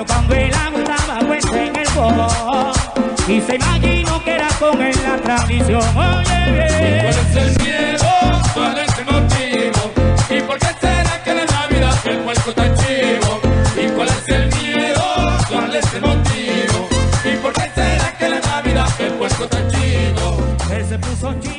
años cuando él andaba puesto en el fogón y se imaginó que era con él la tradición. Oye, ¿Cuál es el miedo? ¿Cuál es el motivo? ¿Y por qué será que la Navidad el puerco está chivo? ¿Y cuál es el miedo? ¿Cuál es el motivo? ¿Y por qué será que la Navidad el puerco está chivo? Él se puso chivo.